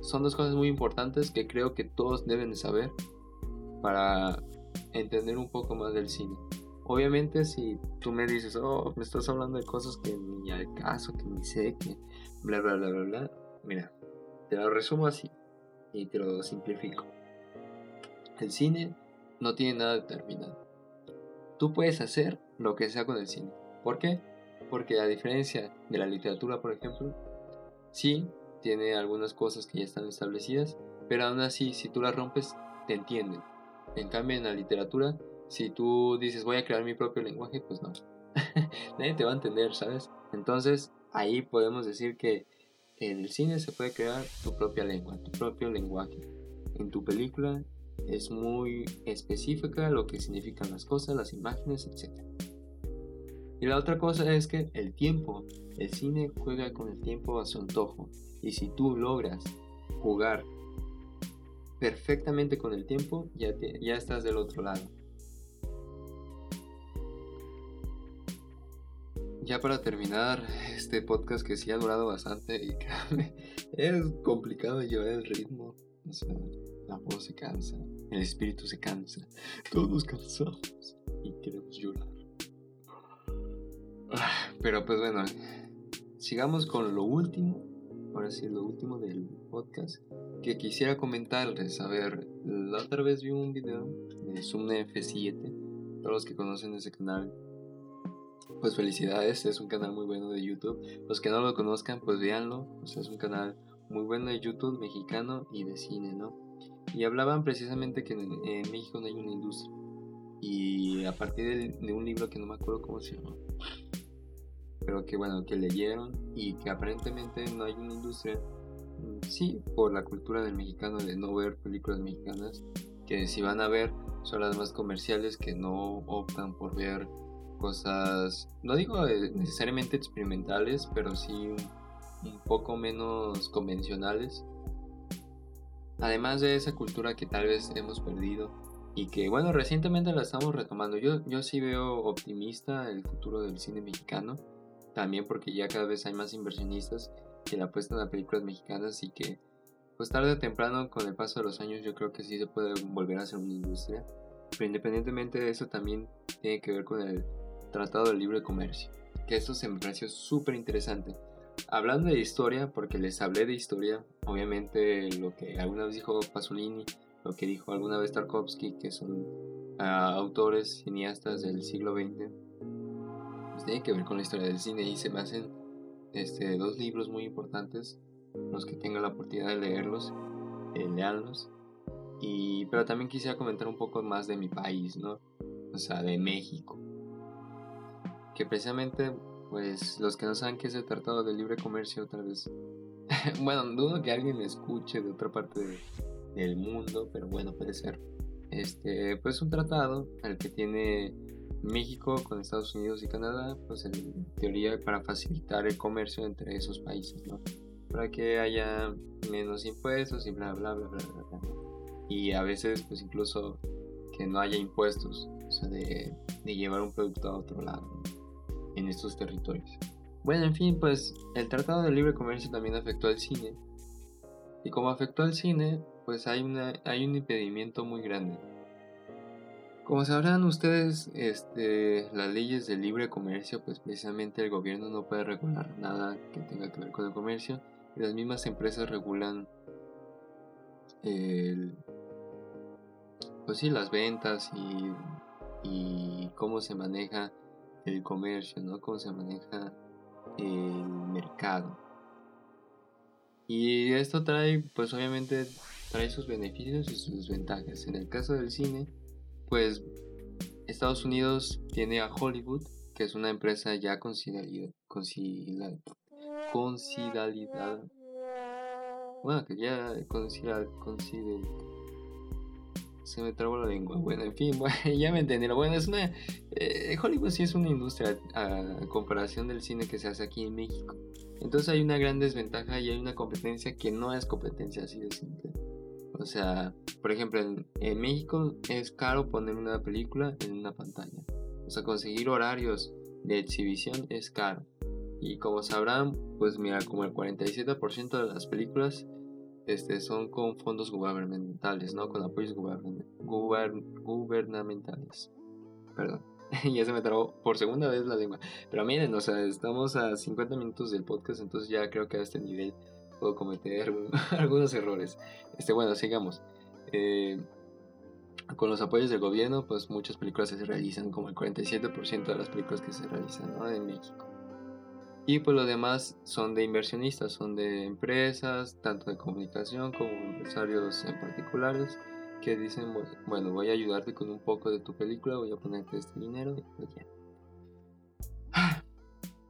son dos cosas muy importantes que creo que todos deben de saber para entender un poco más del cine. Obviamente si tú me dices, oh, me estás hablando de cosas que ni al caso, que ni sé, que bla, bla, bla, bla, bla, mira, te lo resumo así y te lo simplifico. El cine no tiene nada determinado. Tú puedes hacer lo que sea con el cine. ¿Por qué? Porque a diferencia de la literatura, por ejemplo, sí, tiene algunas cosas que ya están establecidas, pero aún así, si tú las rompes, te entienden. En cambio, en la literatura, si tú dices voy a crear mi propio lenguaje, pues no. Nadie te va a entender, ¿sabes? Entonces, ahí podemos decir que en el cine se puede crear tu propia lengua, tu propio lenguaje. En tu película es muy específica lo que significan las cosas, las imágenes, etc. Y la otra cosa es que el tiempo, el cine juega con el tiempo a su antojo. Y si tú logras jugar perfectamente con el tiempo, ya, ya estás del otro lado. Ya para terminar este podcast que sí ha durado bastante y es complicado llevar el ritmo. La voz se cansa, el espíritu se cansa, todos cansamos y queremos llorar. Ah, pero pues bueno, sigamos con lo último ahora sí, lo último del podcast que quisiera comentarles. A ver, la otra vez vi un video de Sumne F7. Todos los que conocen ese canal, pues felicidades, es un canal muy bueno de YouTube. Los que no lo conozcan, pues véanlo. O sea, es un canal muy bueno de YouTube mexicano y de cine, ¿no? Y hablaban precisamente que en, México no hay una industria. Y a partir de un libro que no me acuerdo cómo se llama pero que bueno, que leyeron y que aparentemente no hay una industria, mm, sí, por la cultura del mexicano de no ver películas mexicanas, que si van a ver son las más comerciales que no optan por ver cosas, no digo eh, necesariamente experimentales, pero sí un, poco menos convencionales. Además de esa cultura que tal vez hemos perdido y que bueno, recientemente la estamos retomando. Yo, yo sí veo optimista el futuro del cine mexicano también porque ya cada vez hay más inversionistas que le apuestan a películas mexicanas y que pues tarde o temprano con el paso de los años yo creo que sí se puede volver a hacer una industria. Pero independientemente de eso también tiene que ver con el Tratado de Libre Comercio, que esto se me pareció súper interesante. Hablando de historia, porque les hablé de historia, obviamente lo que alguna vez dijo Pasolini, lo que dijo alguna vez Tarkovsky, que son ah, autores cineastas del siglo XX, pues, tiene que ver con la historia del cine y se me hacen este, dos libros muy importantes, los que tengan la oportunidad de leerlos, eh, leanlos. Y, pero también quisiera comentar un poco más de mi país, ¿no? O sea, de México. Que precisamente, pues, los que no saben qué es el Tratado de Libre Comercio, tal vez. bueno, dudo que alguien escuche de otra parte del mundo, pero bueno, puede ser. Este, pues un tratado al que tiene México con Estados Unidos y Canadá, pues en teoría para facilitar el comercio entre esos países, ¿no? Para que haya menos impuestos y bla, bla, bla, bla, bla. Y a veces, pues incluso que no haya impuestos, o sea, de, de llevar un producto a otro lado, en estos territorios. Bueno, en fin, pues el Tratado de Libre Comercio también afectó al cine. Y como afectó al cine, pues hay, una, hay un impedimento muy grande Como sabrán ustedes, este, las leyes de libre comercio, pues precisamente el gobierno no puede regular nada que tenga que ver con el comercio. Y las mismas empresas regulan pues sí, las ventas y cómo se maneja el comercio, ¿no? Cómo se maneja el mercado. Y esto trae, pues obviamente, trae sus beneficios y sus desventajas. En el caso del cine, pues Estados Unidos tiene a Hollywood, que es una empresa ya considerada, bueno, que ya considera, considera se me trabó la lengua. Bueno, en fin, ya me entendieron. Bueno, es una. Eh, Hollywood sí es una industria a comparación del cine que se hace aquí en México. Entonces hay una gran desventaja y hay una competencia que no es competencia así de simple. O sea, por ejemplo, en, México es caro poner una película en una pantalla. O sea, conseguir horarios de exhibición es caro. Y como sabrán, pues mira, como el 47% de las películas este, son con fondos gubernamentales, ¿no? Con apoyos gubernamentales. Perdón, ya se me trabó por segunda vez la lengua. Pero miren, o sea, estamos a 50 minutos del podcast, entonces ya creo que a este nivel puedo cometer algunos errores. Este, bueno, sigamos. Eh, con los apoyos del gobierno, pues muchas películas se realizan, como el 47% de las películas que se realizan ¿no? en México. Y pues lo demás son de inversionistas, son de empresas, tanto de comunicación como empresarios en particulares, que dicen, bueno, voy a ayudarte con un poco de tu película, voy a ponerte este dinero y pues ya.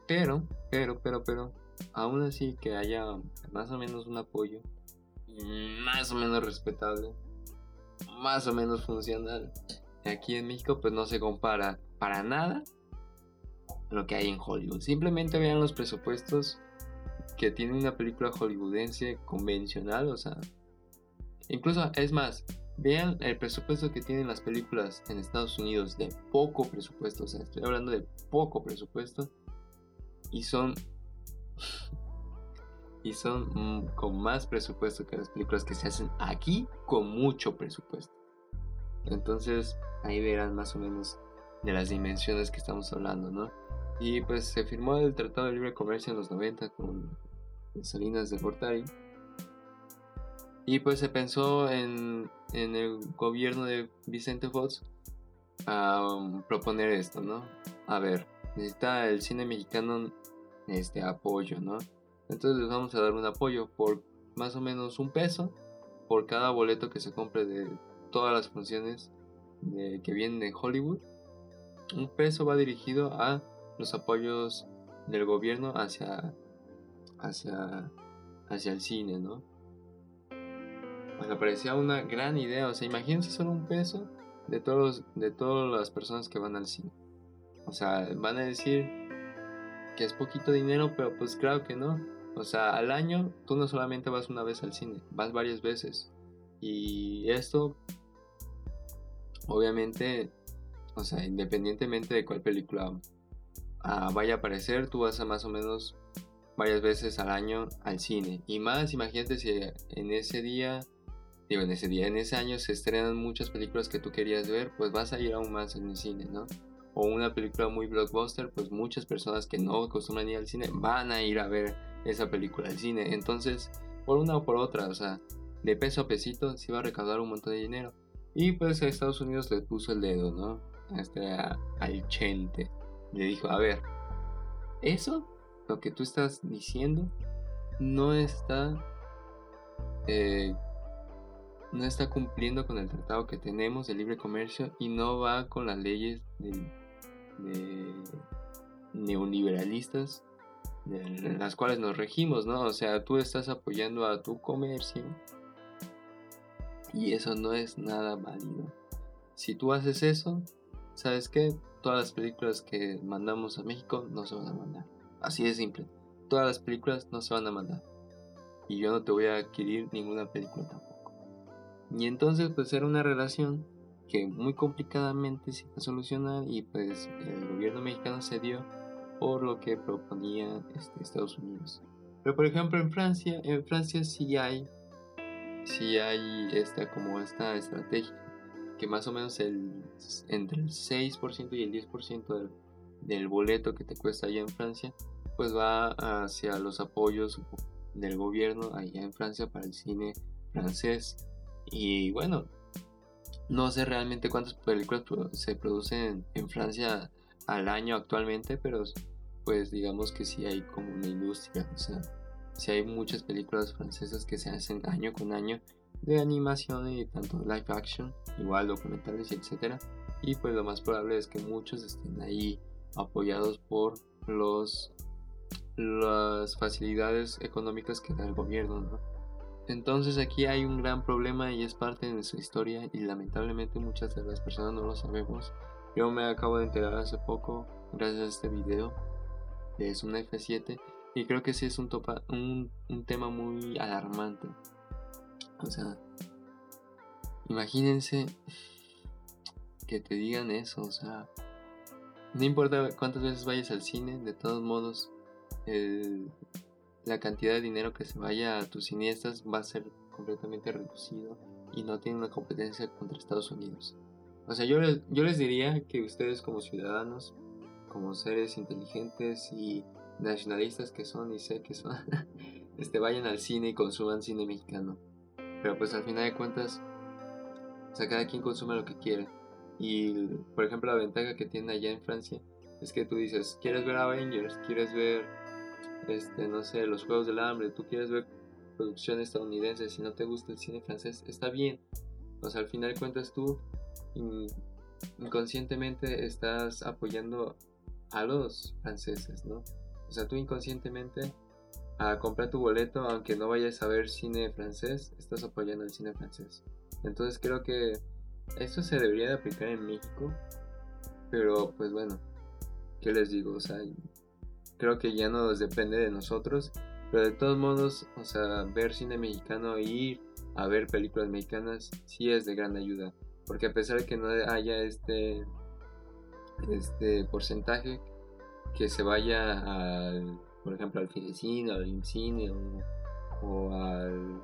Pero, pero, pero, pero, aún así que haya más o menos un apoyo, más o menos respetable, más o menos funcional, aquí en México pues no se compara para nada lo que hay en Hollywood. Simplemente vean los presupuestos que tiene una película hollywoodense convencional, o sea, incluso es más, vean el presupuesto que tienen las películas en Estados Unidos de poco presupuesto, o sea, estoy hablando de poco presupuesto y son y son mm, con más presupuesto que las películas que se hacen aquí con mucho presupuesto. Entonces, ahí verán más o menos de las dimensiones que estamos hablando, ¿no? Y pues se firmó el Tratado de Libre Comercio en los 90 con Salinas de Gortari. Y pues se pensó en, en el gobierno de Vicente Fox a um, proponer esto, ¿no? A ver, necesita el cine mexicano este apoyo, ¿no? Entonces les vamos a dar un apoyo por más o menos un peso por cada boleto que se compre de todas las funciones que vienen de Hollywood. Un peso va dirigido a los apoyos del gobierno hacia, hacia, hacia el cine, ¿no? me parecía una gran idea, o sea, imagínense solo un peso de, todos, de todas las personas que van al cine. O sea, van a decir que es poquito dinero, pero pues claro que no. O sea, al año tú no solamente vas una vez al cine, vas varias veces. Y esto, obviamente, o sea, independientemente de cuál película vaya a aparecer, tú vas a más o menos varias veces al año al cine. Y más, imagínate si en ese día, digo, en ese día, en ese año se estrenan muchas películas que tú querías ver, pues vas a ir aún más en el cine, ¿no? O una película muy blockbuster, pues muchas personas que no acostumbran ir al cine van a ir a ver esa película al cine. Entonces, por una o por otra, o sea, de peso a pesito, sí va a recaudar un montón de dinero. Y pues a Estados Unidos le puso el dedo, ¿no? Este, al chente le dijo, a ver, eso, lo que tú estás diciendo, no está, eh, no está cumpliendo con el tratado que tenemos de libre comercio y no va con las leyes de, neoliberalistas de las cuales nos regimos, ¿no? O sea, tú estás apoyando a tu comercio y eso no es nada válido. Si tú haces eso, ¿sabes qué? Todas las películas que mandamos a México no se van a mandar. Así de simple. Todas las películas no se van a mandar. Y yo no te voy a adquirir ninguna película tampoco. Y entonces pues era una relación que muy complicadamente se iba a solucionar y pues el gobierno mexicano cedió por lo que proponía este, Estados Unidos. Pero por ejemplo en Francia, en Francia sí hay, sí hay esta como esta estrategia que más o menos el, entre el 6% y el 10% del, del boleto que te cuesta allá en Francia, pues va hacia los apoyos del gobierno allá en Francia para el cine francés. Y bueno, no sé realmente cuántas películas se producen en Francia al año actualmente, pero pues digamos que sí hay como una industria, o sea, sí hay muchas películas francesas que se hacen año con año de animación y tanto live action, igual documentales y etcétera. Y pues lo más probable es que muchos estén ahí apoyados por los las facilidades económicas que da el gobierno, ¿no? Entonces aquí hay un gran problema y es parte de nuestra historia y lamentablemente muchas de las personas no lo sabemos. Yo me acabo de enterar hace poco gracias a este video de Zoom F7 y creo que sí es un, topa, un, un tema muy alarmante. O sea, imagínense que te digan eso, o sea, no importa cuántas veces vayas al cine, de todos modos la cantidad de dinero que se vaya a tus siniestras va a ser completamente reducido y no tiene una competencia contra Estados Unidos. O sea, yo les, yo les diría que ustedes como ciudadanos, como seres inteligentes y nacionalistas que son y sé que son, este, vayan al cine y consuman cine mexicano. Pero pues al final de cuentas, o sea, cada quien consume lo que quiere. Y por ejemplo la ventaja que tiene allá en Francia es que tú dices, ¿quieres ver Avengers? ¿Quieres ver este, no sé, los Juegos del Hambre, tú quieres ver producción estadounidense, si no te gusta el cine francés, está bien. O sea, al final de cuentas tú inconscientemente estás apoyando a los franceses, ¿no? O sea, tú inconscientemente a comprar tu boleto, aunque no vayas a ver cine francés, estás apoyando el cine francés. Entonces creo que esto se debería de aplicar en México, pero pues bueno, ¿qué les digo? O sea, creo que ya no depende de nosotros. Pero de todos modos, o sea, ver cine mexicano e ir a ver películas mexicanas sí es de gran ayuda. Porque a pesar de que no haya este, este porcentaje que se vaya al, por ejemplo, al Fidecine, al Incine o, o al...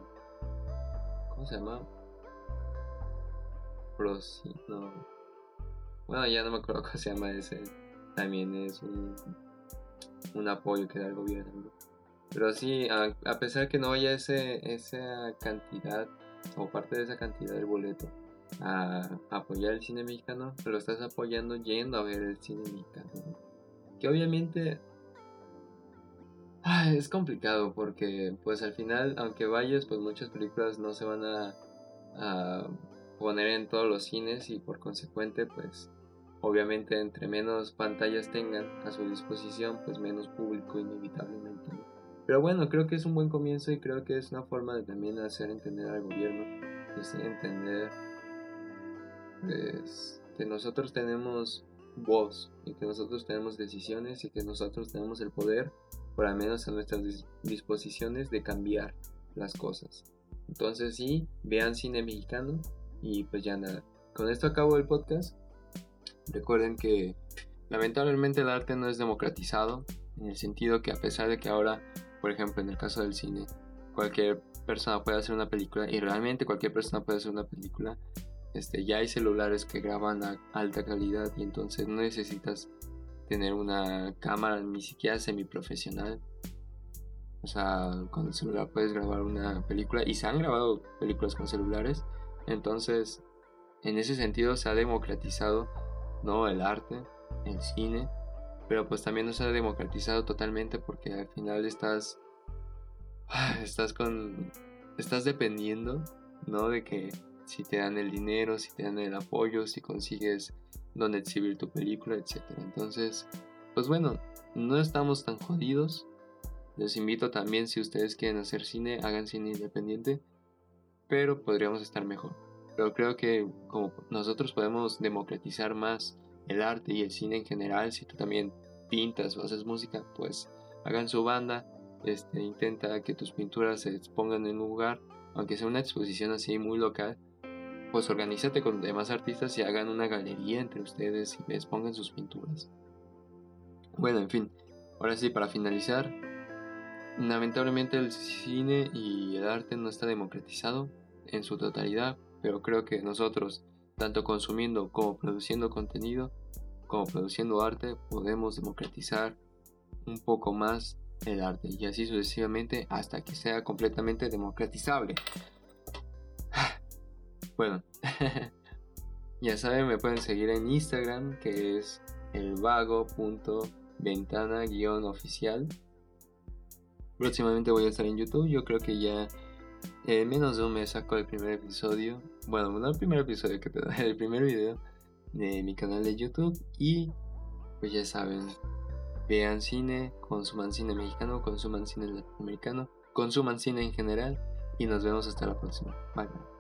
¿Cómo se llama? no. Bueno, ya no me acuerdo cómo se llama ese. También es un un apoyo que da el gobierno. Pero sí, a, pesar de que no haya ese, esa cantidad o parte de esa cantidad del boleto a, apoyar el cine mexicano, lo estás apoyando yendo a ver el cine mexicano. Que obviamente es complicado porque pues al final, aunque vayas, pues muchas películas no se van a, a poner en todos los cines y por consecuente pues Obviamente, entre menos pantallas tengan a su disposición, pues menos público inevitablemente. Pero bueno, creo que es un buen comienzo y creo que es una forma de también hacer entender al gobierno, es entender pues, que nosotros tenemos voz y que nosotros tenemos decisiones y que nosotros tenemos el poder, por al menos a nuestras disposiciones, de cambiar las cosas. Entonces sí, vean cine mexicano y pues ya nada. Con esto acabo el podcast. Recuerden que lamentablemente el arte no es democratizado, en el sentido que a pesar de que ahora, por ejemplo, en el caso del cine, cualquier persona puede hacer una película y realmente cualquier persona puede hacer una película, este, ya hay celulares que graban a alta calidad y entonces no necesitas tener una cámara ni siquiera semiprofesional. O sea, con el celular puedes grabar una película y se han grabado películas con celulares. Entonces, en ese sentido se ha democratizado ¿no? El arte, el cine, pero pues también no se ha democratizado totalmente porque al final estás, estás con, estás dependiendo, ¿no? De que si te dan el dinero, si te dan el apoyo, si consigues donde exhibir tu película, etc. Entonces, pues bueno, no estamos tan jodidos. Les invito también, si ustedes quieren hacer cine, hagan cine independiente, pero podríamos estar mejor. Pero creo que como nosotros podemos democratizar más el arte y el cine en general, si tú también pintas o haces música, pues hagan su banda, este, intenta que tus pinturas se expongan en un lugar, aunque sea una exposición así muy local, pues organízate con demás artistas y hagan una galería entre ustedes y expongan sus pinturas. Bueno, en fin, ahora sí, para finalizar, lamentablemente el cine y el arte no está democratizado en su totalidad, pero creo que nosotros, tanto consumiendo como produciendo contenido, como produciendo arte, podemos democratizar un poco más el arte y así sucesivamente hasta que sea completamente democratizable. Bueno, ya saben, me pueden seguir en Instagram que es el vago.ventana-oficial. Próximamente voy a estar en YouTube, yo creo que ya en menos de un mes saco el primer episodio, bueno, no el primer episodio que da, el primer video de mi canal de YouTube y pues ya saben, vean cine, consuman cine mexicano, consuman cine latinoamericano, consuman cine en general y nos vemos hasta la próxima. Bye bye.